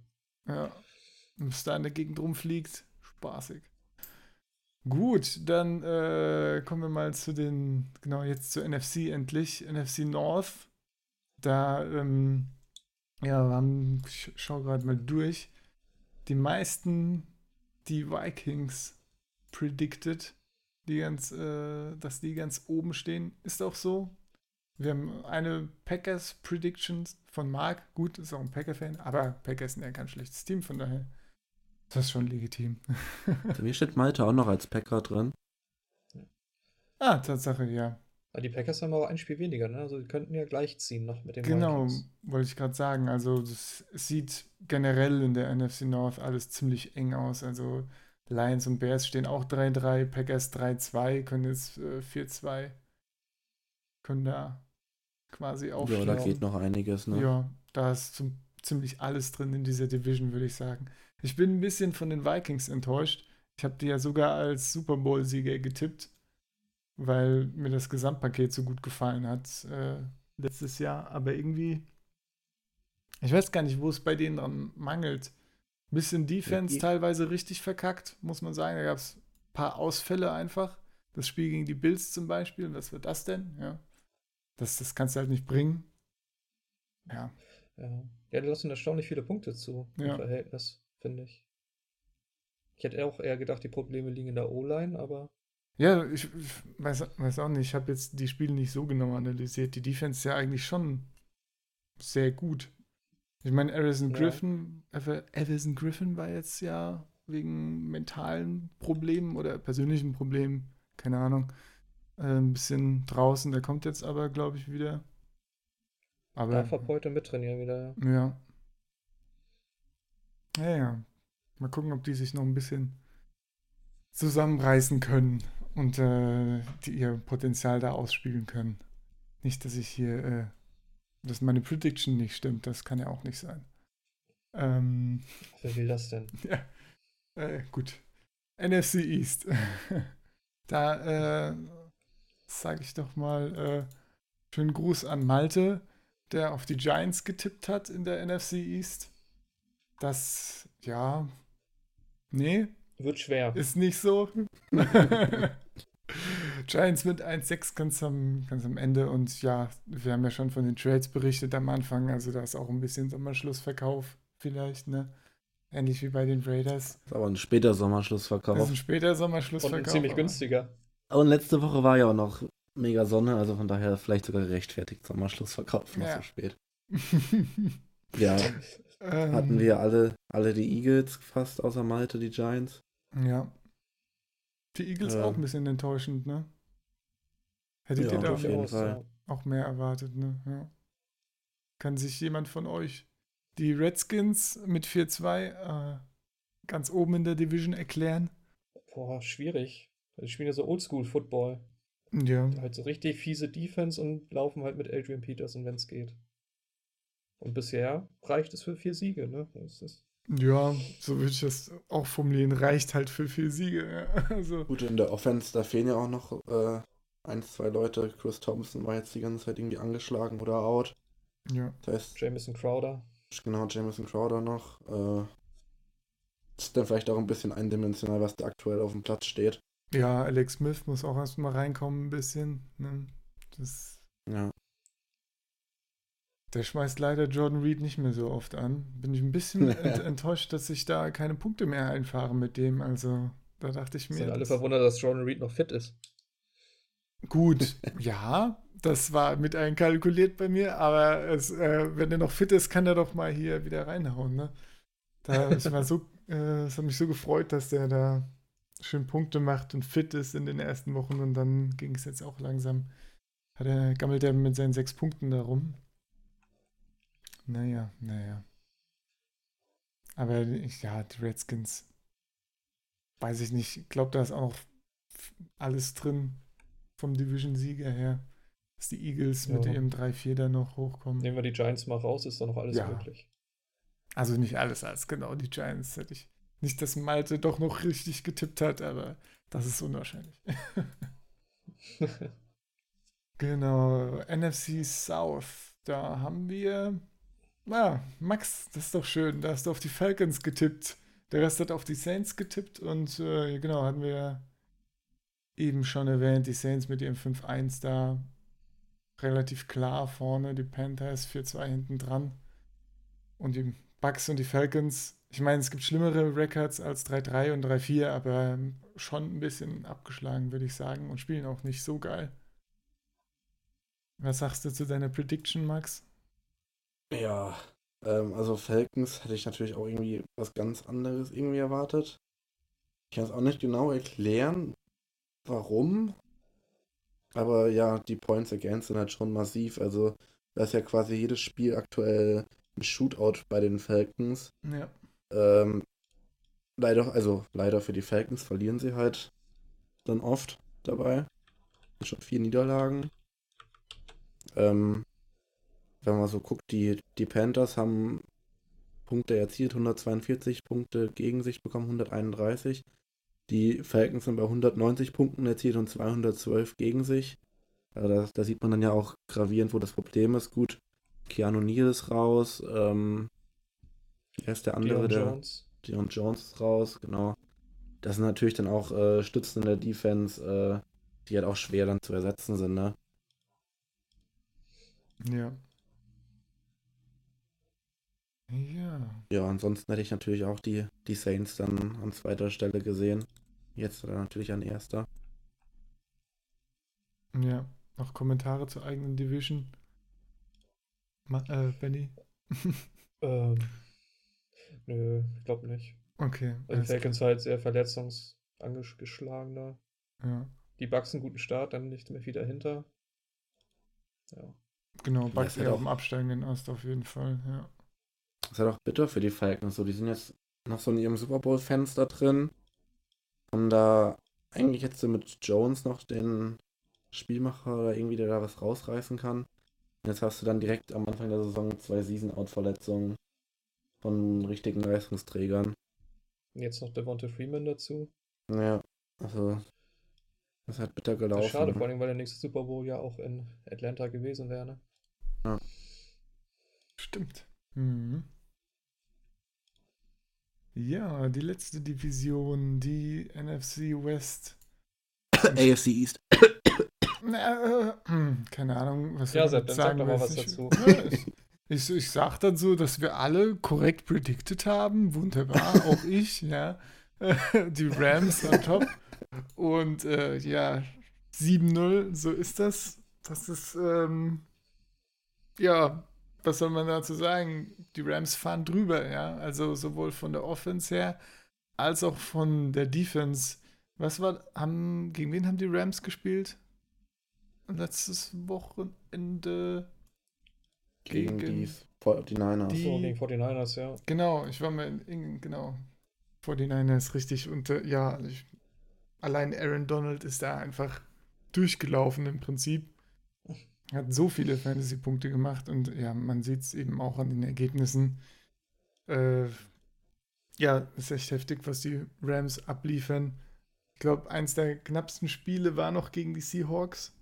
ja. Was da in der Gegend rumfliegt, spaßig. Gut, dann äh, kommen wir mal zu den, genau jetzt zur NFC endlich. NFC North. Da, ähm, ja, wir haben, ich schau gerade mal durch. Die meisten, die Vikings predicted, die ganz, äh, dass die ganz oben stehen, ist auch so. Wir haben eine Packers Prediction von Mark. Gut, ist auch ein Packer-Fan, aber Packers sind ja kein schlechtes Team, von daher das ist schon legitim. Bei mir steht Malte auch noch als Packer drin. ah, Tatsache, ja. Aber die Packers haben aber ein Spiel weniger, ne? Also die könnten ja gleichziehen noch mit den Genau, Vikings. wollte ich gerade sagen. Also es sieht generell in der NFC North alles ziemlich eng aus. Also Lions und Bears stehen auch 3-3, Packers 3-2, können jetzt äh, 4-2, können da quasi Ja, da geht noch einiges, ne? Ja, da ist zum, ziemlich alles drin in dieser Division, würde ich sagen. Ich bin ein bisschen von den Vikings enttäuscht. Ich habe die ja sogar als Super Bowl-Sieger getippt, weil mir das Gesamtpaket so gut gefallen hat äh, letztes Jahr. Aber irgendwie, ich weiß gar nicht, wo es bei denen dran mangelt. Bisschen Defense Ja, teilweise richtig verkackt, muss man sagen. Da gab es ein paar Ausfälle einfach. Das Spiel gegen die Bills zum Beispiel. Was wird das denn? Ja. Das, das kannst du halt nicht bringen. Ja. Ja. ja, die lassen erstaunlich viele Punkte zu Ja. im Verhältnis, finde ich. Ich hätte auch eher gedacht, die Probleme liegen in der O-Line, aber Ja, ich, ich weiß, weiß auch nicht. Ich habe jetzt die Spiele nicht so genau analysiert. Die Defense ist ja eigentlich schon sehr gut. Ich meine, Ja. Griffin, Everson Griffin war jetzt ja wegen mentalen Problemen oder persönlichen Problemen, keine Ahnung, äh, ein bisschen draußen. Der kommt jetzt aber, glaube ich, wieder. Aber darf ab heute mittrainieren wieder. ja. ja. Ja, ja. Mal gucken, ob die sich noch ein bisschen zusammenreißen können und äh, ihr Potenzial da ausspielen können. Nicht, dass ich hier, äh, dass meine Prediction nicht stimmt, das kann ja auch nicht sein. Ähm, Wer will das denn? ja, äh, gut. NFC East. da äh, sage ich doch mal äh, schönen Gruß an Malte, der auf die Giants getippt hat in der NFC East. Das, ja, nee, Wird schwer. ist nicht so. Giants mit 1-6 ganz am, ganz am Ende und ja, wir haben ja schon von den Trades berichtet am Anfang, also da ist auch ein bisschen Sommerschlussverkauf vielleicht, ne? Ähnlich wie bei den Raiders. Ist aber ein später Das ist Sommerschlussverkauf. ein später Und Sommerschlussverkauf. ziemlich aber- günstiger. Und letzte Woche war ja auch noch mega Sonne, also von daher vielleicht sogar gerechtfertigt Sommerschlussverkauf noch Ja. so spät. Ja, hatten wir alle, alle die Eagles fast außer Malte, die Giants. Ja. Die Eagles Ja. auch ein bisschen enttäuschend, ne? Hättet Ja, ihr da auf jeden Fall. auch mehr erwartet, ne? Ja. Kann sich jemand von euch die Redskins mit 4-2 äh, ganz oben in der Division erklären? Boah, schwierig. Die spielen ja so Oldschool-Football. Ja. Halt so richtig fiese Defense und laufen halt mit Adrian Peterson, wenn es geht. Und bisher reicht es für vier Siege, ne? Das ist, Ja, so würde ich das auch formulieren. Reicht halt für vier Siege. Ja. Also, Gut, in der Offense, da fehlen ja auch noch äh, ein, zwei Leute. Chris Thompson war jetzt die ganze Zeit irgendwie angeschlagen oder out. ja. Das heißt, Jamison Crowder. genau, Jameson Crowder noch. Äh, ist dann vielleicht auch ein bisschen eindimensional, was da aktuell auf dem Platz steht. Ja, Alex Smith muss auch erstmal reinkommen ein bisschen. Ne? Das, Ja. der schmeißt leider Jordan Reed nicht mehr so oft an. Bin ich ein bisschen ent enttäuscht, dass sich da keine Punkte mehr einfahren mit dem. Also, da dachte ich mir. Sind alle das- verwundert, dass Jordan Reed noch fit ist. Gut, ja, das war mit einkalkuliert bei mir, aber es, äh, wenn er noch fit ist, kann er doch mal hier wieder reinhauen. Ne? Da ich war so, äh, es hat mich so gefreut, dass der da schön Punkte macht und fit ist in den ersten Wochen und dann ging es jetzt auch langsam. Hat er, gammelt er mit seinen sechs Punkten da rum. Naja, naja. Aber ja, die Redskins, weiß ich nicht, ich glaube, da ist auch alles drin vom Division-Sieger her, dass die Eagles mit Ja. ihrem 3-4 da noch hochkommen. Nehmen wir die Giants mal raus, ist doch noch alles Ja. möglich. Also nicht alles als genau die Giants hätte ich. Nicht, dass Malte doch noch richtig getippt hat, aber das ist unwahrscheinlich. genau, NFC South. Da haben wir. Na, Max, das ist doch schön. Da hast du auf die Falcons getippt. Der Rest hat auf die Saints getippt und äh, genau, hatten wir eben schon erwähnt, die Saints mit ihrem 5-1 da relativ klar vorne, die Panthers 4-2 hinten dran. Und die Bucks und die Falcons, ich meine, es gibt schlimmere Records als 3-3 und 3-4, aber schon ein bisschen abgeschlagen, würde ich sagen, und spielen auch nicht so geil. Was sagst du zu deiner Prediction, Max? Ja, ähm, also Falcons hätte ich natürlich auch irgendwie was ganz anderes irgendwie erwartet. Ich kann es auch nicht genau erklären, warum. Aber ja, die Points against sind halt schon massiv. Also, da ist ja quasi jedes Spiel aktuell ein Shootout bei den Falcons. Ja. Ähm, leider, also leider für die Falcons verlieren sie halt dann oft dabei. Schon vier Niederlagen. Ähm, wenn man so guckt, die, die Panthers haben Punkte erzielt, 142 Punkte gegen sich bekommen, 131. Die Falcons sind bei 190 Punkten erzielt und 212 gegen sich. Also da, da sieht man dann ja auch gravierend, wo das Problem ist. Gut, Keanu Neal ist raus. Ähm, wer ist der andere? Deion der, Jones. Dion Jones ist raus, genau. Das sind natürlich dann auch äh, Stützen in der Defense, äh, die halt auch schwer dann zu ersetzen sind, ne? Ja. Ja. Ja, ansonsten hätte ich natürlich auch die, die Saints dann an zweiter Stelle gesehen. Jetzt dann natürlich an erster. Ja. Noch Kommentare zur eigenen Division? Ma äh, Benny? Ähm, nö, ich glaube nicht. Okay. Also die Falcons halt sehr verletzungsangeschlagen da. klar. Ja. Die Bucks einen guten Start, dann nicht mehr viel dahinter. Ja. Genau, Bucks eher auch- auf dem absteigenden Ast auf jeden Fall, ja. Das ist halt auch bitter für die Falcons. So, die sind jetzt noch so in ihrem Super Bowl-Fenster drin. Haben da eigentlich jetzt so mit Jones noch den Spielmacher oder irgendwie, der da was rausreißen kann. Und jetzt hast du dann direkt am Anfang der Saison zwei Season-Out-Verletzungen von richtigen Leistungsträgern. Und jetzt noch Devonta Freeman dazu. Ja, also das halt bitter Das gelaufen. ist schade, vor allem, weil der nächste Super Bowl ja auch in Atlanta gewesen wäre. Ne? Stimmt. Mhm. Ja, die letzte Division, die NFC West. AFC East. Na, äh, keine Ahnung, was Ja, Sepp, dann sag doch mal was Ich- dazu. Ich, ich, ich sag dann so, dass wir alle korrekt predicted haben. Wunderbar, auch ich, ja. Die Rams on top. Und äh, ja, 7-0, so ist das. Das ist, ähm, ja, was soll man dazu sagen? Die Rams fahren drüber, ja. Also sowohl von der Offense her als auch von der Defense. Was war, haben, gegen wen haben die Rams gespielt? Letztes Wochenende gegen, gegen die 49ers. Die, so, gegen 49ers, ja. Genau, ich war mal in, genau, 49ers richtig und äh, ja, ich, allein Aaron Donald ist da einfach durchgelaufen im Prinzip. Hat so viele Fantasy-Punkte gemacht und ja, man sieht es eben auch an den Ergebnissen. Äh, ja, ist echt heftig, was die Rams abliefern. Ich glaube, eins der knappsten Spiele war noch gegen die Seahawks.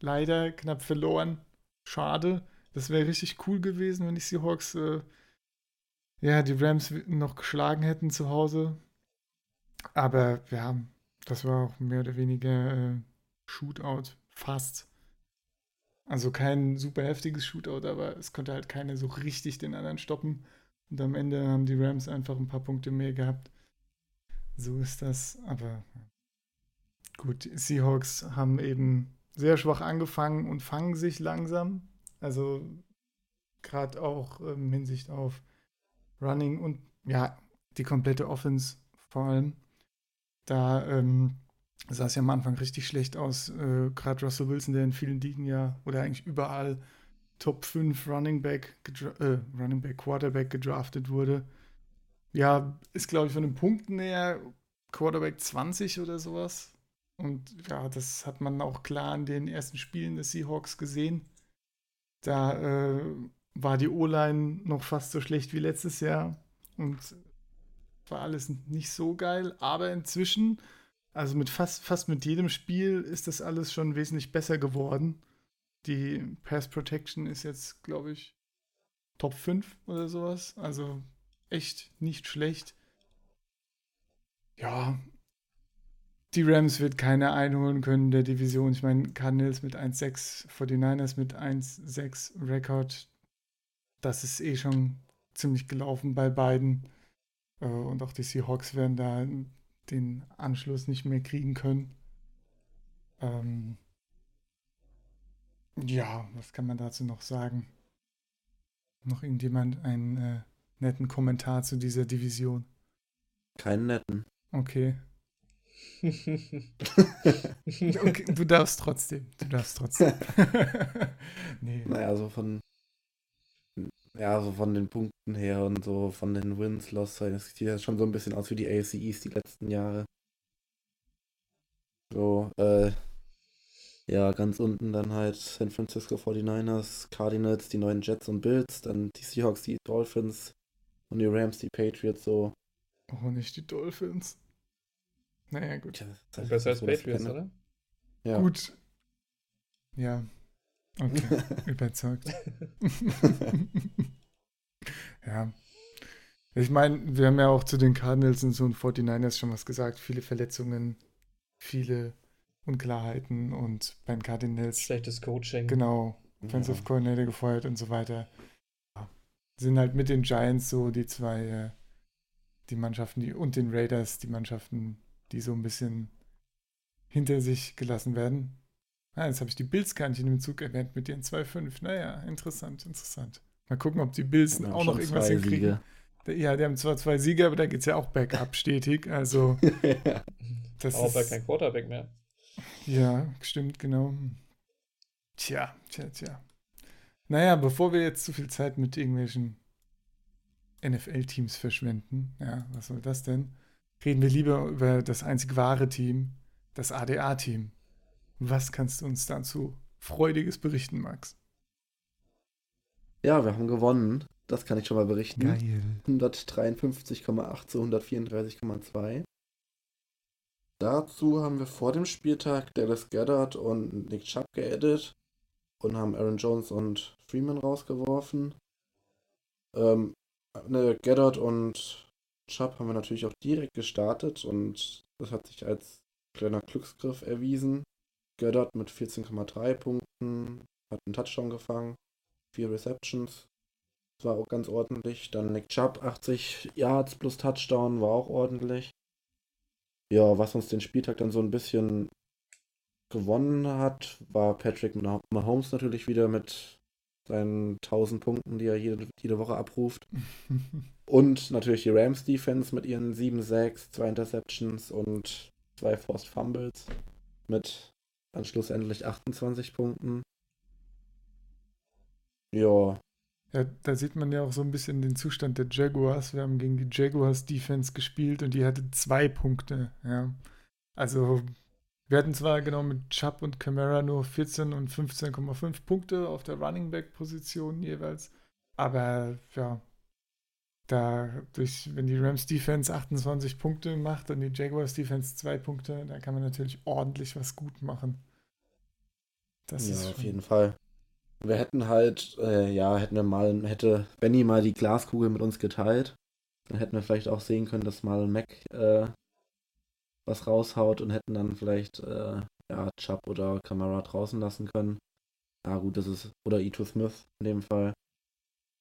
Leider knapp verloren. Schade. Das wäre richtig cool gewesen, wenn die Seahawks äh, ja, die Rams noch geschlagen hätten zu Hause. Aber ja, das war auch mehr oder weniger äh, Shootout. Fast. Also kein super heftiges Shootout, aber es konnte halt keiner so richtig den anderen stoppen. Und am Ende haben die Rams einfach ein paar Punkte mehr gehabt. So ist das. Aber gut, Seahawks haben eben sehr schwach angefangen und fangen sich langsam. Also gerade auch ähm, Hinsicht auf Running und ja, die komplette Offense vor allem. Da ähm, sah es ja am Anfang richtig schlecht aus. Äh, gerade Russell Wilson, der in vielen Ligen ja oder eigentlich überall Top 5 Running Back, äh, Running Back, Quarterback gedraftet wurde. Ja, ist glaube ich von den Punkten her Quarterback 20 oder sowas. Und ja, das hat man auch klar in den ersten Spielen des Seahawks gesehen. Da äh, war die O-Line noch fast so schlecht wie letztes Jahr und war alles nicht so geil. Aber inzwischen, also mit fast, fast mit jedem Spiel, ist das alles schon wesentlich besser geworden. Die Pass Protection ist jetzt, glaube ich, Top 5 oder sowas. Also echt nicht schlecht. Ja, die Rams wird keiner einholen können der Division. Ich meine, Cardinals mit 1-6, 49ers mit 1-6 Rekord. Das ist eh schon ziemlich gelaufen bei beiden. Äh, und auch die Seahawks werden da den Anschluss nicht mehr kriegen können. Ähm ja, was kann man dazu noch sagen? Noch irgendjemand einen äh, netten Kommentar zu dieser Division? Keinen netten. Okay. okay, du darfst trotzdem. Du darfst trotzdem. nee. Naja, so von. Ja, so von den Punkten her und so von den Wins, Loss, das sieht ja schon so ein bisschen aus wie die AFC East die letzten Jahre. So, äh, ja, ganz unten dann halt San Francisco 49ers, Cardinals, die neuen Jets und Bills, dann die Seahawks, die Dolphins und die Rams, die Patriots, so. Oh, nicht die Dolphins. Naja, gut. Ja, das Besser als Patriots, oder? Ja. Gut. Ja. Okay, überzeugt. ja. Ich meine, wir haben ja auch zu den Cardinals und so und 49ers schon was gesagt. Viele Verletzungen, viele Unklarheiten und beim Cardinals. Schlechtes Coaching. Genau. Offensive ja. Coordinator gefeuert und so weiter. Ja. Sind halt mit den Giants so die zwei, äh, die Mannschaften, die und den Raiders, die Mannschaften, die so ein bisschen hinter sich gelassen werden. Ah, jetzt habe ich die Bills gar nicht in dem Zug erwähnt mit ihren 2-5. Naja, interessant, interessant. Mal gucken, ob die Bills auch noch irgendwas hinkriegen. Siege. Ja, die haben zwar zwei Sieger, aber da geht es ja auch bergab stetig. Also. das auch bei kein Quarterback mehr. Ja, stimmt, genau. Tja, tja, tja. Naja, bevor wir jetzt zu viel Zeit mit irgendwelchen NFL-Teams verschwenden, ja, was soll das denn? reden wir lieber über das einzig wahre Team, das ADA-Team. Was kannst du uns dazu Freudiges berichten, Max? Ja, wir haben gewonnen. Das kann ich schon mal berichten. Geil. 153,8 zu 134,2. Dazu haben wir vor dem Spieltag Dallas Goddard und Nick Chubb geaddet und haben Aaron Jones und Freeman rausgeworfen. Ähm, ne, Goddard und Chubb haben wir natürlich auch direkt gestartet und das hat sich als kleiner Glücksgriff erwiesen. Göttert mit 14,3 Punkten, hat einen Touchdown gefangen, vier Receptions. Das war auch ganz ordentlich. Dann Nick Chubb 80 Yards plus Touchdown war auch ordentlich. Ja, was uns den Spieltag dann so ein bisschen gewonnen hat, war Patrick Mahomes natürlich wieder mit seinen 1000 Punkten, die er jede, jede Woche abruft. und natürlich die Rams Defense mit ihren 7 6 2 Interceptions und zwei Forced Fumbles mit dann schlussendlich 28 Punkten. Ja. Ja, da sieht man ja auch so ein bisschen den Zustand der Jaguars. Wir haben gegen die Jaguars Defense gespielt und die hatte zwei Punkte. Ja. Also wir hatten zwar genau mit Chubb und Camara nur 14 und 15,5 Punkte auf der Running Back Position jeweils, aber ja, da durch, wenn die Rams Defense 28 Punkte macht und die Jaguars Defense 2 Punkte, da kann man natürlich ordentlich was gut machen. Das ja, auf jeden Fall. Wir hätten halt, äh, ja, hätten wir mal, hätte Benny mal die Glaskugel mit uns geteilt, dann hätten wir vielleicht auch sehen können, dass mal Mac äh, was raushaut und hätten dann vielleicht, äh, ja, Chubb oder Kamara draußen lassen können. Ja, gut, das ist, oder Ito Smith in dem Fall.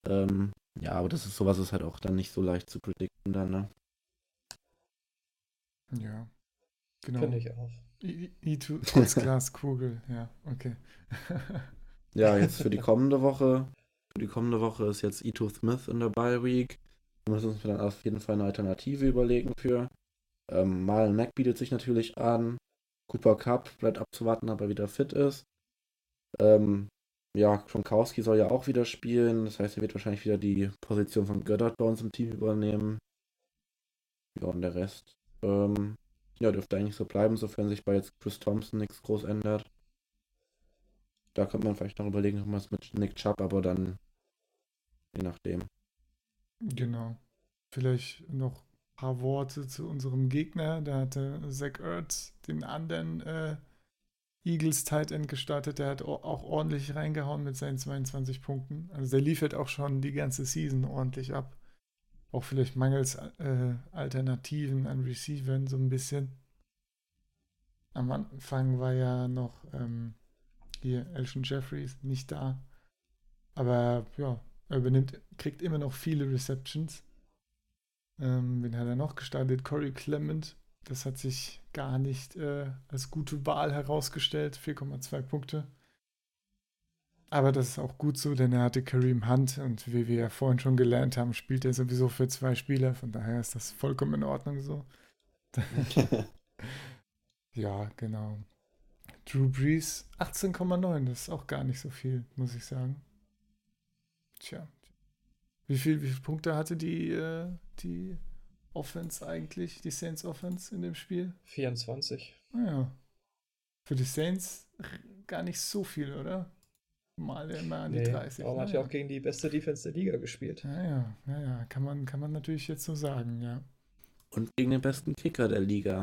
Ähm, ja, aber das ist sowas ist halt auch dann nicht so leicht zu predikten dann, ne? Ja. Genau. Finde ich auch. Ito trotz Glaskugel, ja, okay. ja, jetzt für die kommende Woche. Für die kommende Woche ist jetzt Ito Smith in der Bye Week. Da müssen wir uns dann auf jeden Fall eine Alternative überlegen für. Ähm, Marlon Mack bietet sich natürlich an. Cooper Cup bleibt abzuwarten, ob er wieder fit ist. Ähm, ja, Kronkowski soll ja auch wieder spielen. Das heißt, er wird wahrscheinlich wieder die Position von Goddard bei uns im Team übernehmen. Ja, und der Rest, ähm, ja, dürfte eigentlich so bleiben, sofern sich bei jetzt Chris Thompson nichts groß ändert. Da könnte man vielleicht noch überlegen, was mit Nick Chubb, aber dann je nachdem. Genau. Vielleicht noch ein paar Worte zu unserem Gegner. Da hatte Zach Ertz den anderen äh, Eagles Tight End gestartet. Der hat auch ordentlich reingehauen mit seinen 22 Punkten. Also der liefert auch schon die ganze Season ordentlich ab. Auch vielleicht mangels äh, Alternativen an Receivern so ein bisschen. Am Anfang war ja noch ähm, hier Elshon Jeffries nicht da. Aber ja, er übernimmt, kriegt immer noch viele Receptions. Ähm, wen hat er noch gestartet? Corey Clement das hat sich gar nicht äh, als gute Wahl herausgestellt. 4,2 Punkte. Aber das ist auch gut so, denn er hatte Kareem Hunt und wie wir ja vorhin schon gelernt haben, spielt er sowieso für zwei Spieler. Von daher ist das vollkommen in Ordnung so. ja, genau. Drew Brees 18,9, das ist auch gar nicht so viel, muss ich sagen. Tja. Wie, viel, wie viele Punkte hatte die, äh, die Offense eigentlich, die Saints Offense in dem Spiel? 24. Naja. Ah Für die Saints gar nicht so viel, oder? Mal immer an die nee, 30. Aber man hat ja auch gegen die beste Defense der Liga gespielt. Naja, naja, kann man, kann man natürlich jetzt so sagen, ja. Und gegen den besten Kicker der Liga.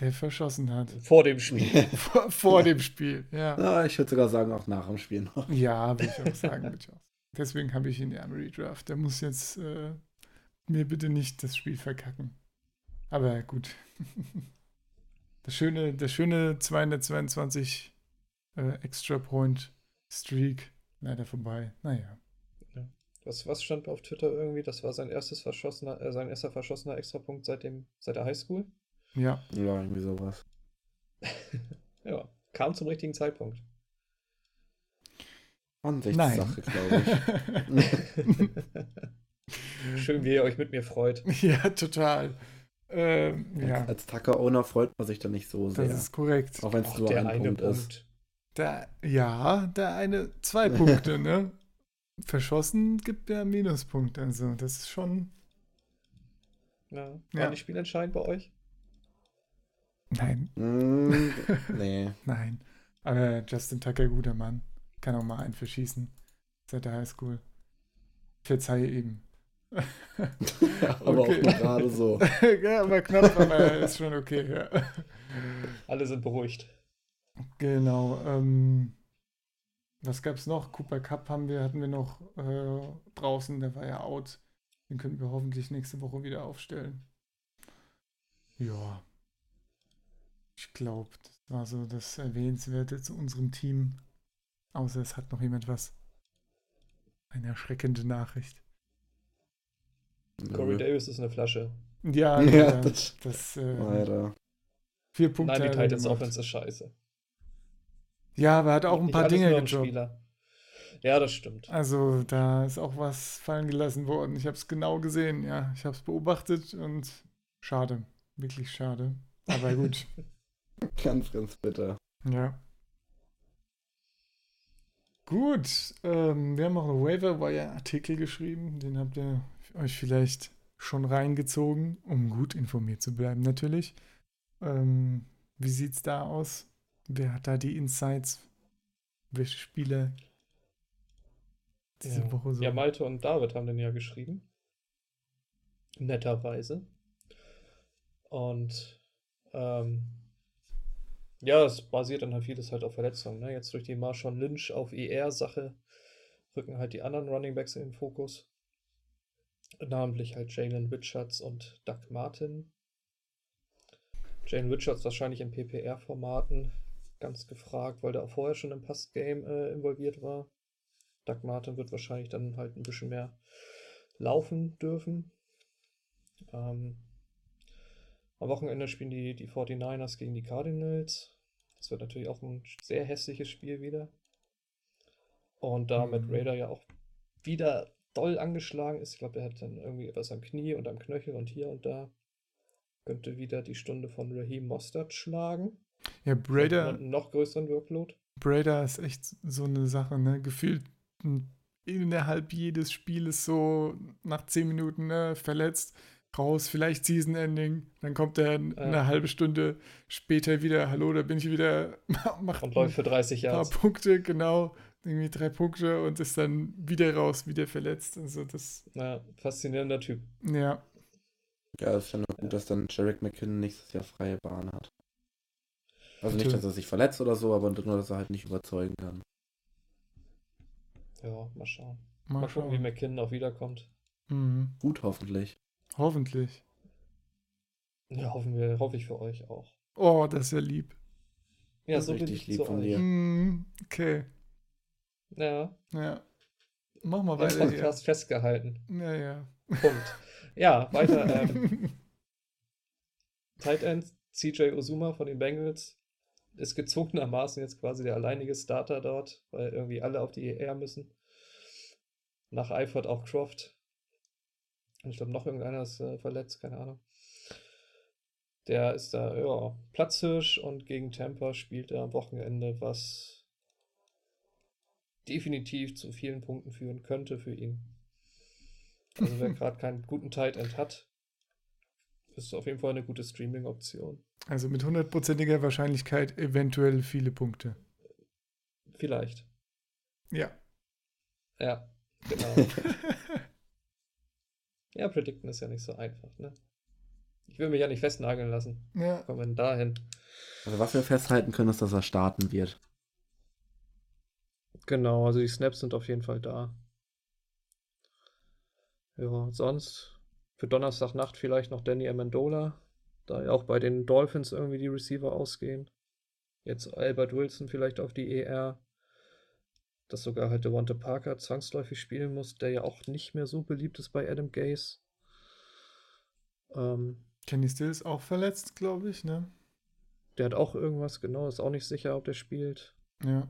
Der verschossen hat. Vor dem Spiel. vor, vor, dem Spiel, ja. ja. Ich würde sogar sagen, auch nach dem Spiel noch. Ja, würde ich auch sagen. ich auch. Deswegen habe ich ihn ja im Redraft. Der muss jetzt äh, mir bitte nicht das Spiel verkacken. Aber gut. Das schöne, der schöne 222 äh, Extra Point Streak leider vorbei. Naja. Ja. Was, was stand auf Twitter irgendwie? Das war sein erstes verschossener, äh, sein erster verschossener Extrapunkt seit dem, seit der Highschool? Ja. Ja, irgendwie sowas. ja, kam zum richtigen Zeitpunkt. Ansichtssache, glaube ich. Schön, wie ihr euch mit mir freut. Ja, total. Ähm, ja. Als Tucker-Owner freut man sich da nicht so sehr. Das ist korrekt. Auch wenn es nur ein Punkt, Punkt, ist. Der, ja, der eine, zwei Punkte, ne? Verschossen gibt der Minuspunkte. Also, das ist schon. Ja. War ja. nicht spielentscheidend bei euch? Nein. Mm, nee. Nein. Aber Justin Tucker, guter Mann. Kann auch mal einen verschießen. Seit der Highschool. Verzeihe ihm. aber okay. auch gerade so. ja, aber knapp, aber ist schon okay, ja. Alle sind beruhigt. Genau. Ähm, was gab es noch? Cooper Cup haben wir, hatten wir noch äh, draußen, der war ja out. Den könnten wir hoffentlich nächste Woche wieder aufstellen. Ja. Ich glaube, das war so das Erwähnenswerte zu unserem Team. Außer es hat noch jemand was. Eine erschreckende Nachricht. Corey Davis ist eine Flasche. Ja, ja das, das äh, Vier Punkte. Nein, die Titans. Offense ist scheiße. Ja, aber er hat auch ein Nicht paar Dinge gedroppt. Spieler. Ja, das stimmt. Also da ist auch was fallen gelassen worden. Ich habe es genau gesehen, ja. Ich habe es beobachtet und schade. Wirklich schade. Aber gut. Ganz, ganz bitter. ja. Gut. Ähm, wir haben auch einen Waiver-Wire-Artikel geschrieben. Den habt ihr euch vielleicht schon reingezogen, um gut informiert zu bleiben, natürlich. Ähm, wie sieht's da aus? Wer hat da die Insights? Welche Spieler diese ja. Woche so? ja, Malte und David haben den ja geschrieben. Netterweise. Und ähm, ja, es basiert dann halt vieles halt auf Verletzungen. Ne? Jetzt durch die Marshawn Lynch auf IR-Sache rücken halt die anderen Running Backs in den Fokus. Namentlich halt Jalen Richards und Doug Martin. Jalen Richards wahrscheinlich in PPR-Formaten ganz gefragt, weil der auch vorher schon im Pass-Game äh, involviert war. Doug Martin wird wahrscheinlich dann halt ein bisschen mehr laufen dürfen. Ähm, am Wochenende spielen die, die 49ers gegen die Cardinals. Das wird natürlich auch ein sehr hässliches Spiel wieder. Und da mit Mhm. Raider ja auch wieder doll angeschlagen ist. Ich glaube, er hat dann irgendwie etwas am Knie und am Knöchel und hier und da. Könnte wieder die Stunde von Raheem Mostert schlagen. Ja, Brader, einem noch größeren Workload. Brader ist echt so eine Sache, ne? Gefühlt innerhalb jedes Spieles so nach 10 Minuten ne, verletzt, raus, vielleicht Season Ending, dann kommt er Ja. eine halbe Stunde später wieder, hallo, da bin ich wieder, macht Und läuft für 30 ein paar. Punkte, genau, irgendwie drei Punkte und ist dann wieder raus, wieder verletzt. Also das, Ja, faszinierender Typ. ja, Ja, ist ja nur gut, dass dann Jarek McKinnon nächstes Jahr freie Bahn hat. Also nicht, dass er sich verletzt oder so, aber nur, dass er halt nicht überzeugen kann. Ja, mal schauen. mal, Mal gucken, wie schauen. McKinnon auch wiederkommt. Mhm. Gut, hoffentlich. Hoffentlich. Ja, hoffen wir, hoffe ich für euch auch. Oh, das ist ja lieb. Ja, so bin richtig ich lieb zu von euch. dir. Mhm, okay, Ja, ja. Mach mal im weiter hier. Podcast festgehalten. Ja, ja. Punkt. Ja, weiter. Ähm, Tight End CJ Osuma von den Bengals ist gezwungenermaßen jetzt quasi der alleinige Starter dort, weil irgendwie alle auf die ER müssen. Nach Eifert auch Croft. Und ich glaube, noch irgendeiner ist äh, verletzt, keine Ahnung. Der ist da, ja, Platzhirsch und gegen Tampa spielt er am Wochenende, was definitiv zu vielen Punkten führen könnte für ihn. Also wer gerade keinen guten Tight End hat, ist auf jeden Fall eine gute Streaming-Option. Also mit hundertprozentiger Wahrscheinlichkeit eventuell viele Punkte. Vielleicht. Ja. Ja, genau. ja, predikten ist ja nicht so einfach, ne? Ich will mich ja nicht festnageln lassen. ja. Kommen wir denn dahin? Also was wir festhalten können, ist, dass er starten wird. Genau, also die Snaps sind auf jeden Fall da. Ja, sonst für Donnerstagnacht vielleicht noch Danny Amendola, da ja auch bei den Dolphins irgendwie die Receiver ausgehen. Jetzt Albert Wilson vielleicht auf die ER. Dass sogar halt Devonta Parker zwangsläufig spielen muss, der ja auch nicht mehr so beliebt ist bei Adam Gase. Ähm, Kenny Stills auch verletzt, glaube ich, ne? der hat auch irgendwas, genau, ist auch nicht sicher, ob der spielt. Ja.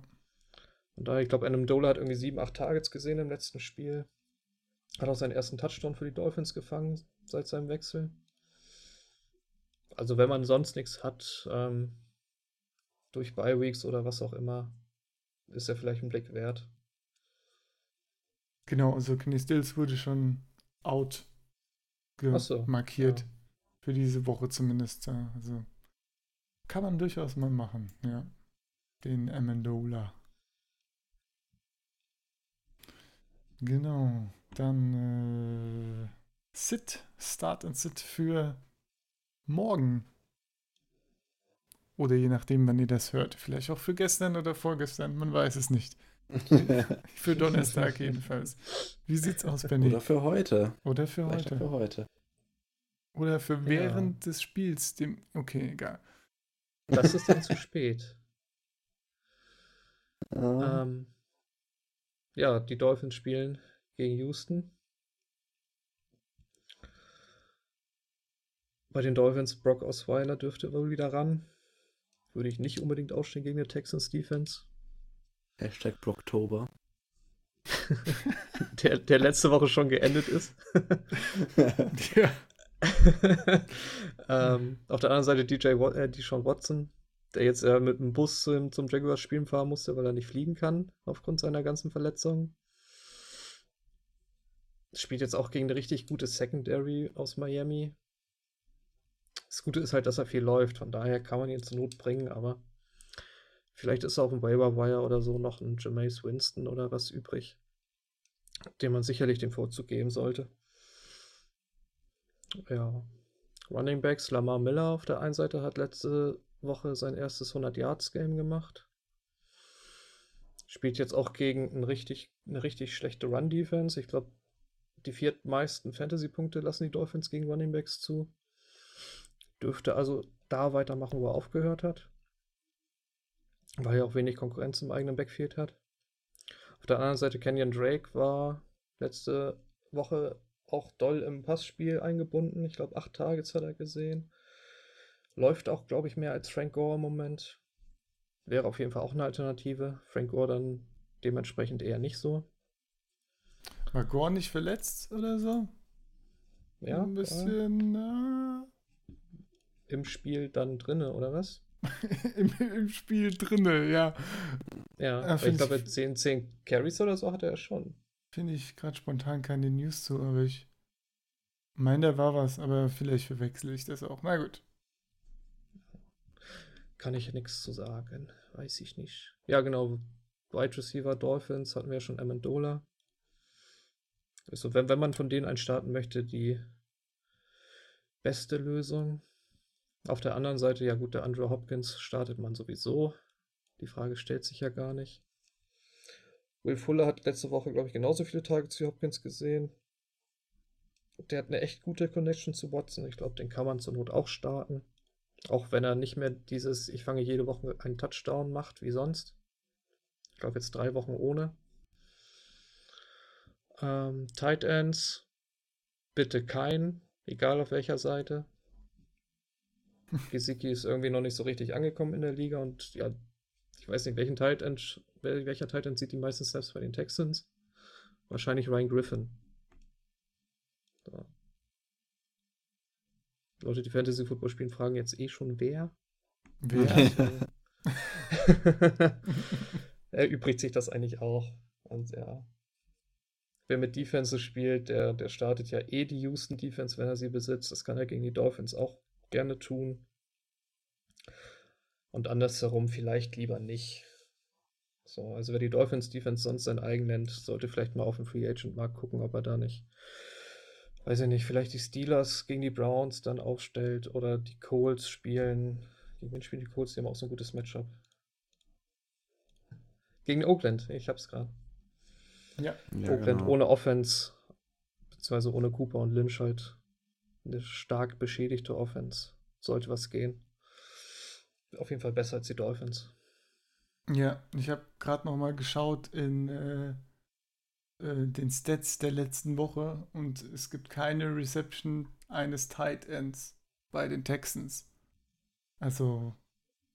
Und daher, ich glaube, Amendola hat irgendwie sieben, acht Targets gesehen im letzten Spiel. Hat auch seinen ersten Touchdown für die Dolphins gefangen seit seinem Wechsel. Also wenn man sonst nichts hat, ähm, durch Bye Weeks oder was auch immer, ist er vielleicht ein Blick wert. Genau, also Kenny Stills wurde schon out so, markiert. ja. Für diese Woche zumindest. Also kann man durchaus mal machen, ja. Den Amendola. Genau. Dann äh, Sit, Start and Sit für morgen. Oder je nachdem, wann ihr das hört. Vielleicht auch für gestern oder vorgestern, man weiß es nicht. Für Donnerstag jedenfalls. Wie sieht's aus, Benny? Oder für heute. Oder für Vielleicht heute. für heute. Oder für während des Spiels, dem. Okay, egal. Das ist dann zu spät. Ah, Ähm, ja, die Dolphins spielen gegen Houston. Bei den Dolphins, Brock Osweiler dürfte wohl wieder ran. Würde ich nicht unbedingt aufstehen gegen die Texans Defense. Hashtag Brocktober. der, der letzte Woche schon geendet ist. ja. ähm, auf der anderen Seite DJ Wat äh, Deshaun Watson, der jetzt äh, mit dem Bus zum, zum Jaguars spielen fahren musste, weil er nicht fliegen kann, aufgrund seiner ganzen Verletzungen. Spielt jetzt auch gegen eine richtig gute Secondary aus Miami. Das Gute ist halt, dass er viel läuft, von daher kann man ihn zur Not bringen, aber vielleicht ist auf dem Waiver Wire oder so noch ein Jameis Winston oder was übrig, dem man sicherlich den Vorzug geben sollte. Ja. Running Backs, Lamar Miller auf der einen Seite hat letzte Woche sein erstes 100-Yards-Game gemacht. Spielt jetzt auch gegen ein richtig, eine richtig schlechte Run-Defense. Ich glaube, die viertmeisten Fantasy-Punkte lassen die Dolphins gegen Running Backs zu. Dürfte also da weitermachen, wo er aufgehört hat. Weil er auch wenig Konkurrenz im eigenen Backfield hat. Auf der anderen Seite, Kenyon Drake war letzte Woche auch doll im Passspiel eingebunden. Ich glaube, acht Targets hat er gesehen. Läuft auch, glaube ich, mehr als Frank Gore im Moment. Wäre auf jeden Fall auch eine Alternative. Frank Gore dann dementsprechend eher nicht so. War Gore nicht verletzt oder so? Ja. Ein bisschen. Äh... Im Spiel dann drinne, oder was? Im, Im, Spiel drinne, ja. Ja, ja ich glaube, 10, 10 Carries oder so hatte er schon. Finde ich gerade spontan keine News zu, aber ich meine, da war was, aber vielleicht verwechsel ich das auch. Na gut. Kann ich nichts zu sagen. Weiß ich nicht. Ja, genau. Wide Receiver Dolphins hatten wir schon Amendola. Also, wenn, wenn man von denen einen starten möchte, die beste Lösung. Auf der anderen Seite, ja gut, der Andrew Hopkins startet man sowieso. Die Frage stellt sich ja gar nicht. Will Fuller hat letzte Woche, glaube ich, genauso viele Targets wie Hopkins gesehen. Der hat eine echt gute Connection zu Watson. Ich glaube, den kann man zur Not auch starten. Auch wenn er nicht mehr dieses, ich fange jede Woche einen Touchdown macht wie sonst. Ich glaube, jetzt drei Wochen ohne. Ähm, Tight Ends, bitte kein, egal auf welcher Seite. Gesicki ist irgendwie noch nicht so richtig angekommen in der Liga und ja, ich weiß nicht, welchen Tight End, welcher Tight End sieht die meisten Snaps bei den Texans? Wahrscheinlich Ryan Griffin. So. Leute, die Fantasy Football spielen, fragen jetzt eh schon wer. Wer? Erübrigt sich das eigentlich auch. Und ja. Wer mit Defense spielt, der, der startet ja eh die Houston Defense, wenn er sie besitzt. Das kann er gegen die Dolphins auch gerne tun. Und andersherum vielleicht lieber nicht. So, also wer die Dolphins Defense sonst sein eigen nennt, sollte vielleicht mal auf den Free Agent Markt gucken, ob er da nicht, weiß ich nicht, vielleicht die Steelers gegen die Browns dann aufstellt oder die Colts spielen. Gegen wen spielen die Colts? Die haben auch so ein gutes Matchup. Gegen Oakland, ich hab's gerade. Ja. ja Oakland genau. ohne Offense, beziehungsweise ohne Cooper und Lynch halt eine stark beschädigte Offense. Sollte was gehen. Auf jeden Fall besser als die Dolphins. Ja, ich habe gerade noch mal geschaut in äh, äh, den Stats der letzten Woche und es gibt keine Reception eines Tight Ends bei den Texans. Also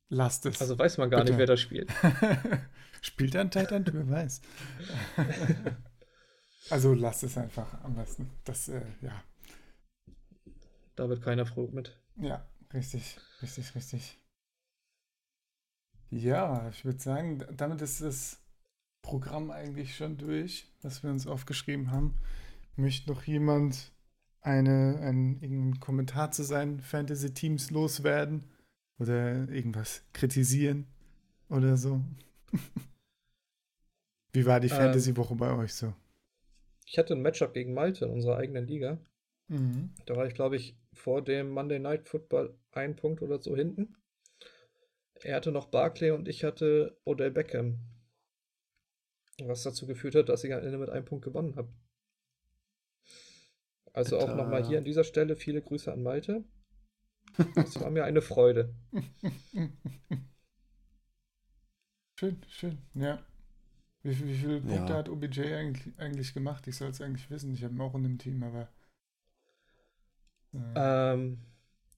lasst es. Also weiß man gar Bitte. nicht, wer da spielt. Spielt er ein Tight End? Wer weiß. also lasst es einfach am besten. Das, äh, ja. Da wird keiner froh mit. Ja, richtig, richtig, richtig. Ja, ich würde sagen, damit ist das Programm eigentlich schon durch, was wir uns aufgeschrieben haben. Möchte noch jemand eine, einen, irgendeinen Kommentar zu seinen Fantasy-Teams loswerden? Oder irgendwas kritisieren? Oder so? Wie war die Ähm. Fantasy-Woche bei euch so? Ich hatte ein Matchup gegen Malte in unserer eigenen Liga. Mhm. Da war ich, glaube ich, vor dem Monday Night Football ein Punkt oder so hinten. Er hatte noch Barclay und ich hatte Odell Beckham. Was dazu geführt hat, dass ich am Ende mit einem Punkt gewonnen habe. Also auch Alter. nochmal hier an dieser Stelle viele Grüße an Malte. Es war mir eine Freude. Schön, schön, ja. Wie, viel- wie viele Punkte Ja. hat OBJ eigentlich, eigentlich gemacht? Ich soll es eigentlich wissen. Ich habe ihn auch in dem Team, aber. Äh, Ähm,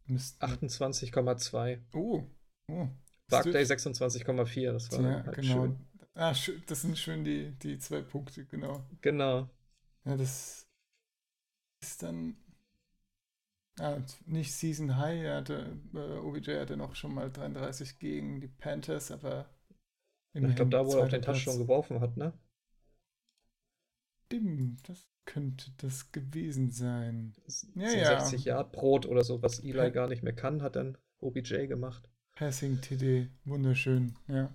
müssten. 28,2. Oh, oh. Barclay 26,4. Das war Ja, halt genau. schön. Ah, das sind schön die, die zwei Punkte, genau. Genau. Ja, das ist dann ah, nicht Season High. Er hatte, äh, OBJ hatte noch schon mal 33 gegen die Panthers, aber Ich glaube, da, wo er auch den Touchdown geworfen hat, ne? Stimmt, das könnte das gewesen sein. Ja, ja. 60 Yard Brot oder so, was Eli gar nicht mehr kann, hat dann OBJ gemacht. Passing TD, wunderschön, ja.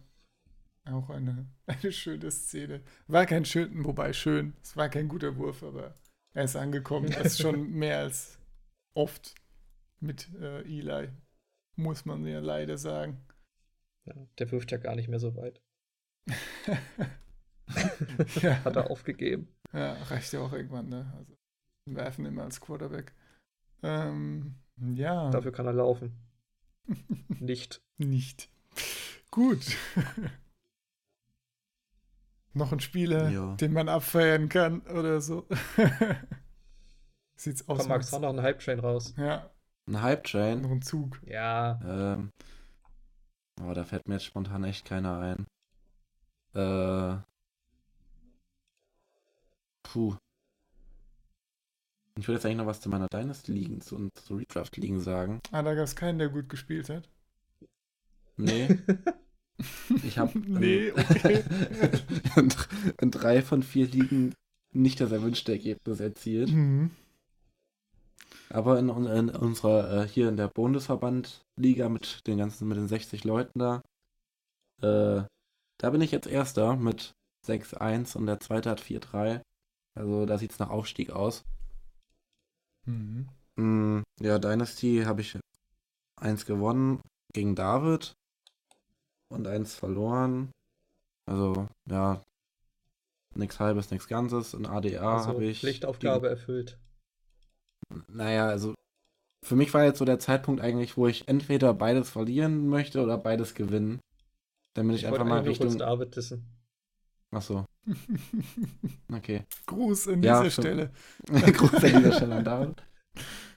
Auch eine, eine schöne Szene. War kein schön, wobei schön, es war kein guter Wurf, aber er ist angekommen. Das ist schon mehr als oft mit äh, Eli, muss man ja leider sagen. Ja, der wirft ja gar nicht mehr so weit. ja, Hat er aufgegeben. ja, reicht ja auch irgendwann, ne? Also werfen immer als Quarterback. Ähm, ja, Dafür kann er laufen. Nicht. nicht. Gut. Noch ein Spieler, Ja. den man abfeiern kann oder so. Sieht's aus. Komm, Max, hau noch einen Hype-Train raus. Ja, Ein Hype-Train. noch ein Zug. Ja, Ähm, oh, da fällt mir jetzt spontan echt keiner ein. Äh, puh. Ich würde jetzt eigentlich noch was zu meiner Dynasty-Ligen zu- und zu Redraft-Ligen sagen. Ah, da gab es keinen, der gut gespielt hat. Nee. Ich habe Nee, okay. in, drei von vier Ligen nicht das erwünschte Ergebnis erzielt. Mhm. Aber in, in unserer, äh, hier in der Bundesverband-Liga mit den ganzen, mit den 60 Leuten da, äh, da bin ich jetzt Erster mit 6-1 und der zweite hat 4-3. Also da sieht es nach Aufstieg aus. Mhm. Mm, ja, Dynasty habe ich eins gewonnen gegen David und eins verloren. Also, ja, nichts halbes, nichts Ganzes. In ADA also habe ich. Pflichtaufgabe erfüllt. Naja, also für mich war jetzt so der Zeitpunkt eigentlich, wo ich entweder beides verlieren möchte oder beides gewinnen. Damit ich, Ich einfach mal nur kurz Richtung. David dissen. Achso, okay. Gruß an Ja, dieser. Stelle. Großer dieser Stelle an David.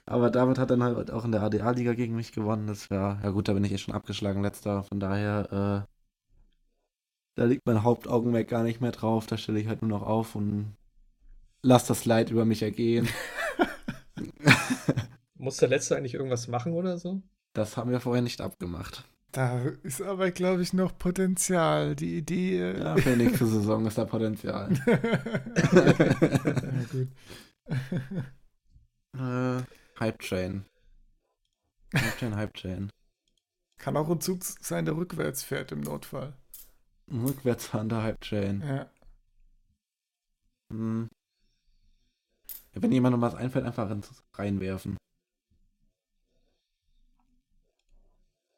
Aber David hat dann halt auch in der ADA-Liga gegen mich gewonnen. Das wäre, ja gut, da bin ich jetzt schon abgeschlagen letzter. Von daher, äh, da liegt mein Hauptaugenmerk gar nicht mehr drauf. Da stelle ich halt nur noch auf und lass das Leid über mich ergehen. Muss der Letzte eigentlich irgendwas machen oder so? Das haben wir vorher nicht abgemacht. Da ist aber, glaube ich, noch Potenzial. Die Idee. äh, Ja, für die nächste Saison ist da Potenzial. ja, gut. Äh, Hype Train. Hype Train, Hype Train. Kann auch ein Zug sein, der rückwärts fährt im Notfall. Rückwärts fahrender Hype Train. Ja. Hm. Ja, wenn jemandem was einfällt, einfach reinwerfen.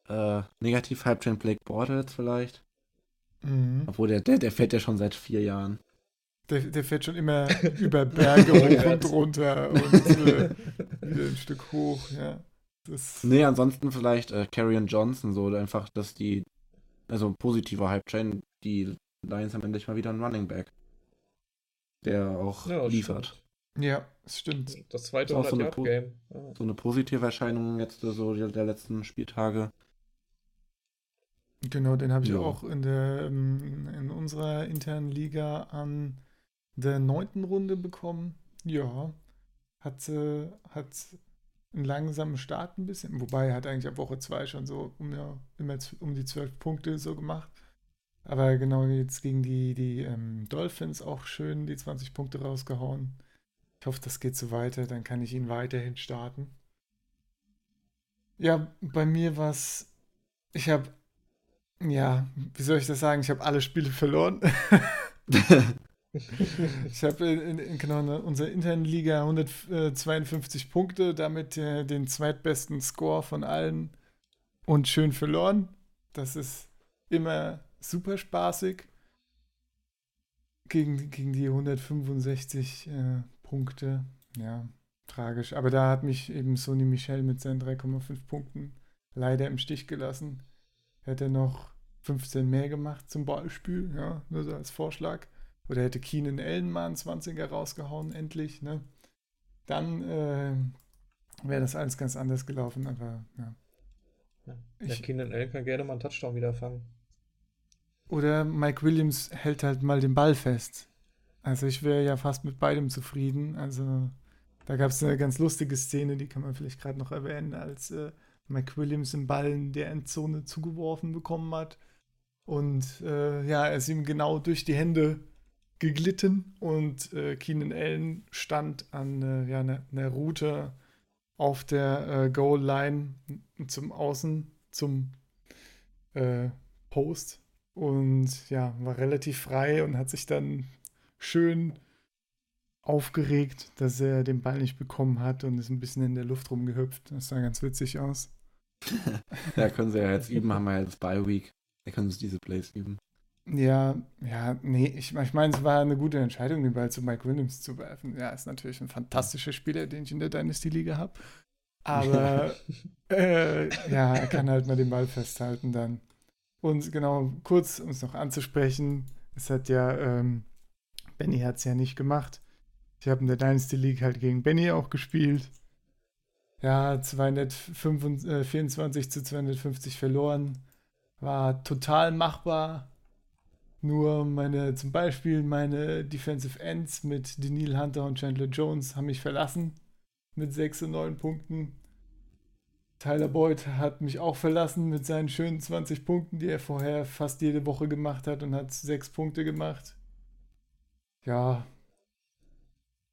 Äh, negativ Hype Train Blake Bortles vielleicht. Mhm. Obwohl der, der, der fährt ja schon seit vier Jahren. Der, der fährt schon immer über Berge hoch und runter und äh, wieder ein Stück hoch, ja. Das, Nee, ansonsten vielleicht äh, Carrion Johnson, so oder einfach, dass die, also ein positiver Hype Train, die Lions haben endlich mal wieder einen Running Back. Der auch Ja, liefert. ja, es stimmt. Das zweite Ist auch so eine 100-Yard-Game. Ja. So eine positive Erscheinung jetzt so der, der letzten Spieltage. Genau, den habe ich Ja. auch in der ähm, in unserer internen Liga an der neunten Runde bekommen. Ja, hat, äh, hat einen langsamen Start ein bisschen, wobei er hat eigentlich ab Woche zwei schon so um, ja, immer um die zwölf Punkte so gemacht. Aber genau jetzt gegen die, die ähm, Dolphins auch schön die 20 Punkte rausgehauen. Ich hoffe, das geht so weiter, dann kann ich ihn weiterhin starten. Ja, bei mir war es, ich habe ja, wie soll ich das sagen? Ich habe alle Spiele verloren. ich habe in, in, genau in unserer internen Liga 152 Punkte, damit äh, den zweitbesten Score von allen und schön verloren. Das ist immer super spaßig. Gegen, gegen die 165 äh, Punkte. Ja, tragisch. Aber da hat mich eben Sony Michel mit seinen 3,5 Punkten leider im Stich gelassen hätte noch 15 mehr gemacht zum Beispiel, ja, nur so als Vorschlag. Oder hätte Keenan Allen mal einen 20er rausgehauen, endlich, ne? Dann äh, wäre das alles ganz anders gelaufen, aber ja. Ja, Ich- Keenan Allen kann gerne mal einen Touchdown wieder fangen. Oder Mike Williams hält halt mal den Ball fest. Also ich wäre ja fast mit beidem zufrieden. Also da gab es eine ganz lustige Szene, die kann man vielleicht gerade noch erwähnen, als äh, Mike Williams den Ball in der Endzone zugeworfen bekommen hat. Und äh, ja, er ist ihm genau durch die Hände geglitten und äh, Keenan Allen stand an äh, ja, einer einer Route auf der äh, Goal-Line zum Außen, zum äh, Post und ja, war relativ frei und hat sich dann schön aufgeregt, dass er den Ball nicht bekommen hat und ist ein bisschen in der Luft rumgehüpft. Das sah ganz witzig aus. Ja, können sie ja jetzt üben, haben wir ja jetzt Bye Week. Da können sie diese Plays üben. Ja, ja, nee, ich, ich meine, es war eine gute Entscheidung, den Ball zu Mike Williams zu werfen. Ja, ist natürlich ein fantastischer Spieler, den ich in der Dynasty-Liga habe. Aber äh, ja, er kann halt mal den Ball festhalten dann. Und genau, kurz, um es noch anzusprechen, es hat ja, ähm, Benny hat es ja nicht gemacht. Ich habe in der Dynasty League halt gegen Benny auch gespielt. Ja, 224 äh, zu 250 verloren. War total machbar. Nur meine, zum Beispiel meine Defensive Ends mit Daniil Hunter und Chandler Jones haben mich verlassen mit 6 und 9 Punkten. Tyler Boyd hat mich auch verlassen mit seinen schönen 20 Punkten, die er vorher fast jede Woche gemacht hat und hat 6 Punkte gemacht. Ja.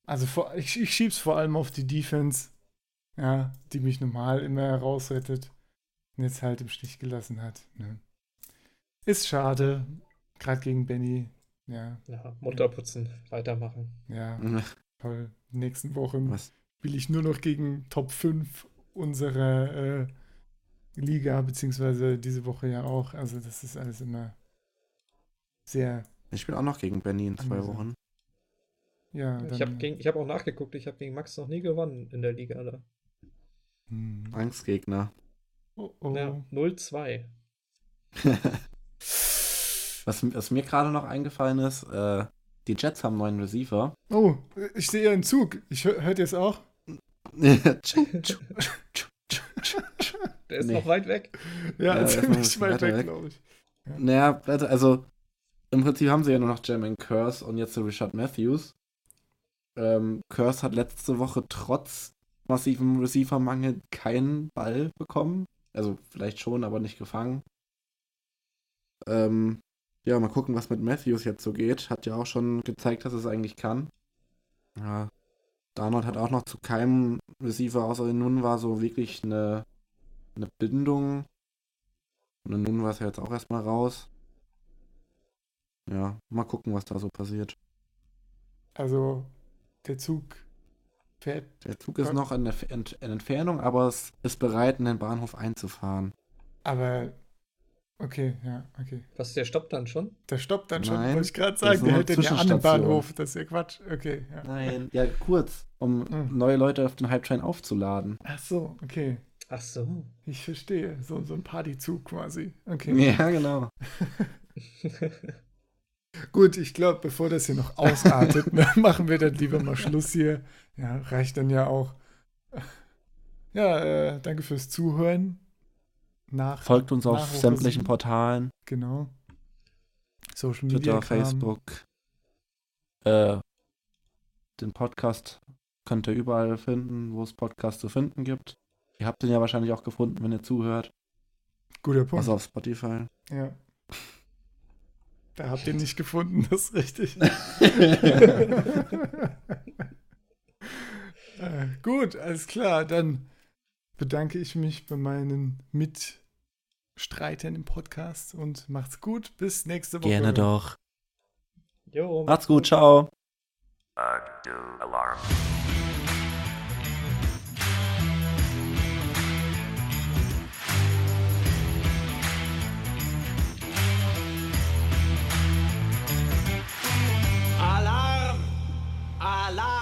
Also vor, ich, ich schieb's vor allem auf die Defense, ja, die mich normal immer herausrettet und jetzt halt im Stich gelassen hat. Ne. Ist schade, gerade gegen Benny. Ja, Ja, Mutter putzen, weitermachen. ja, toll. Nächsten Wochen Was? spiele ich nur noch gegen Top 5 unserer äh, Liga, beziehungsweise diese Woche ja auch. Also das ist alles immer sehr, Ich spiele auch noch gegen Benny in zwei. Wochen. ja. Ich dann- habe hab auch nachgeguckt, ich habe gegen Max noch nie gewonnen in der Liga da. Hm. Angstgegner. Oh, oh. Ja, 0-2. Was, was mir gerade noch eingefallen ist, äh, die Jets haben einen neuen Receiver. oh, ich sehe einen Zug. Ich hör, hört ihr es auch? Der ist Nee. noch weit weg. Ja, Ja, ziemlich weit weg, weg. glaube ich. naja, warte, also im Prinzip haben sie ja nur noch Jermaine Curse und jetzt so Richard Matthews. Ähm, Curse hat letzte Woche trotz massivem Receiver-Mangel keinen Ball bekommen. Also vielleicht schon, aber nicht gefangen. Ähm, ja, mal gucken, was mit Matthews jetzt so geht. Hat ja auch schon gezeigt, dass es eigentlich kann. Ja, Darnold hat auch noch zu keinem Receiver außer den Nun war so wirklich eine, eine Bindung. Und nun war es ja jetzt auch erstmal raus. Ja, mal gucken, was da so passiert. Also, der Zug fährt. Der Zug ist noch in, der in Entfernung, aber es ist bereit, in den Bahnhof einzufahren. Aber. Okay, ja, okay. Was, der stoppt dann schon? Der stoppt dann schon, Nein, wollte ich gerade das sagen. Der hält den ja an den Zwischenstation. Bahnhof. Das ist ja Quatsch. Okay, ja. Nein. Ja, kurz, um Hm. neue Leute auf den Hype-Train aufzuladen. Ach so, okay. Ach so. Ich verstehe. So, so ein Partyzug quasi. Okay. Ja, genau. Gut, ich glaube, bevor das hier noch ausartet, ne, machen wir dann lieber mal Schluss hier. Ja, reicht dann ja auch. Ja, äh, danke fürs Zuhören. Nach, Folgt uns auf sämtlichen Portalen. Genau. Social Media. Twitter. Facebook. Äh, den Podcast könnt ihr überall finden, wo es Podcasts zu finden gibt. Ihr habt den ja wahrscheinlich auch gefunden, wenn ihr zuhört. Guter Punkt. Also auf Spotify. Ja. Da habt ihr nicht gefunden, das ist richtig. äh, gut, alles klar. Dann bedanke ich mich bei meinen streiten im Podcast und macht's gut. Bis nächste Woche. Gerne doch. Jo, macht's gut, ciao. Alarm. Alarm! Alarm!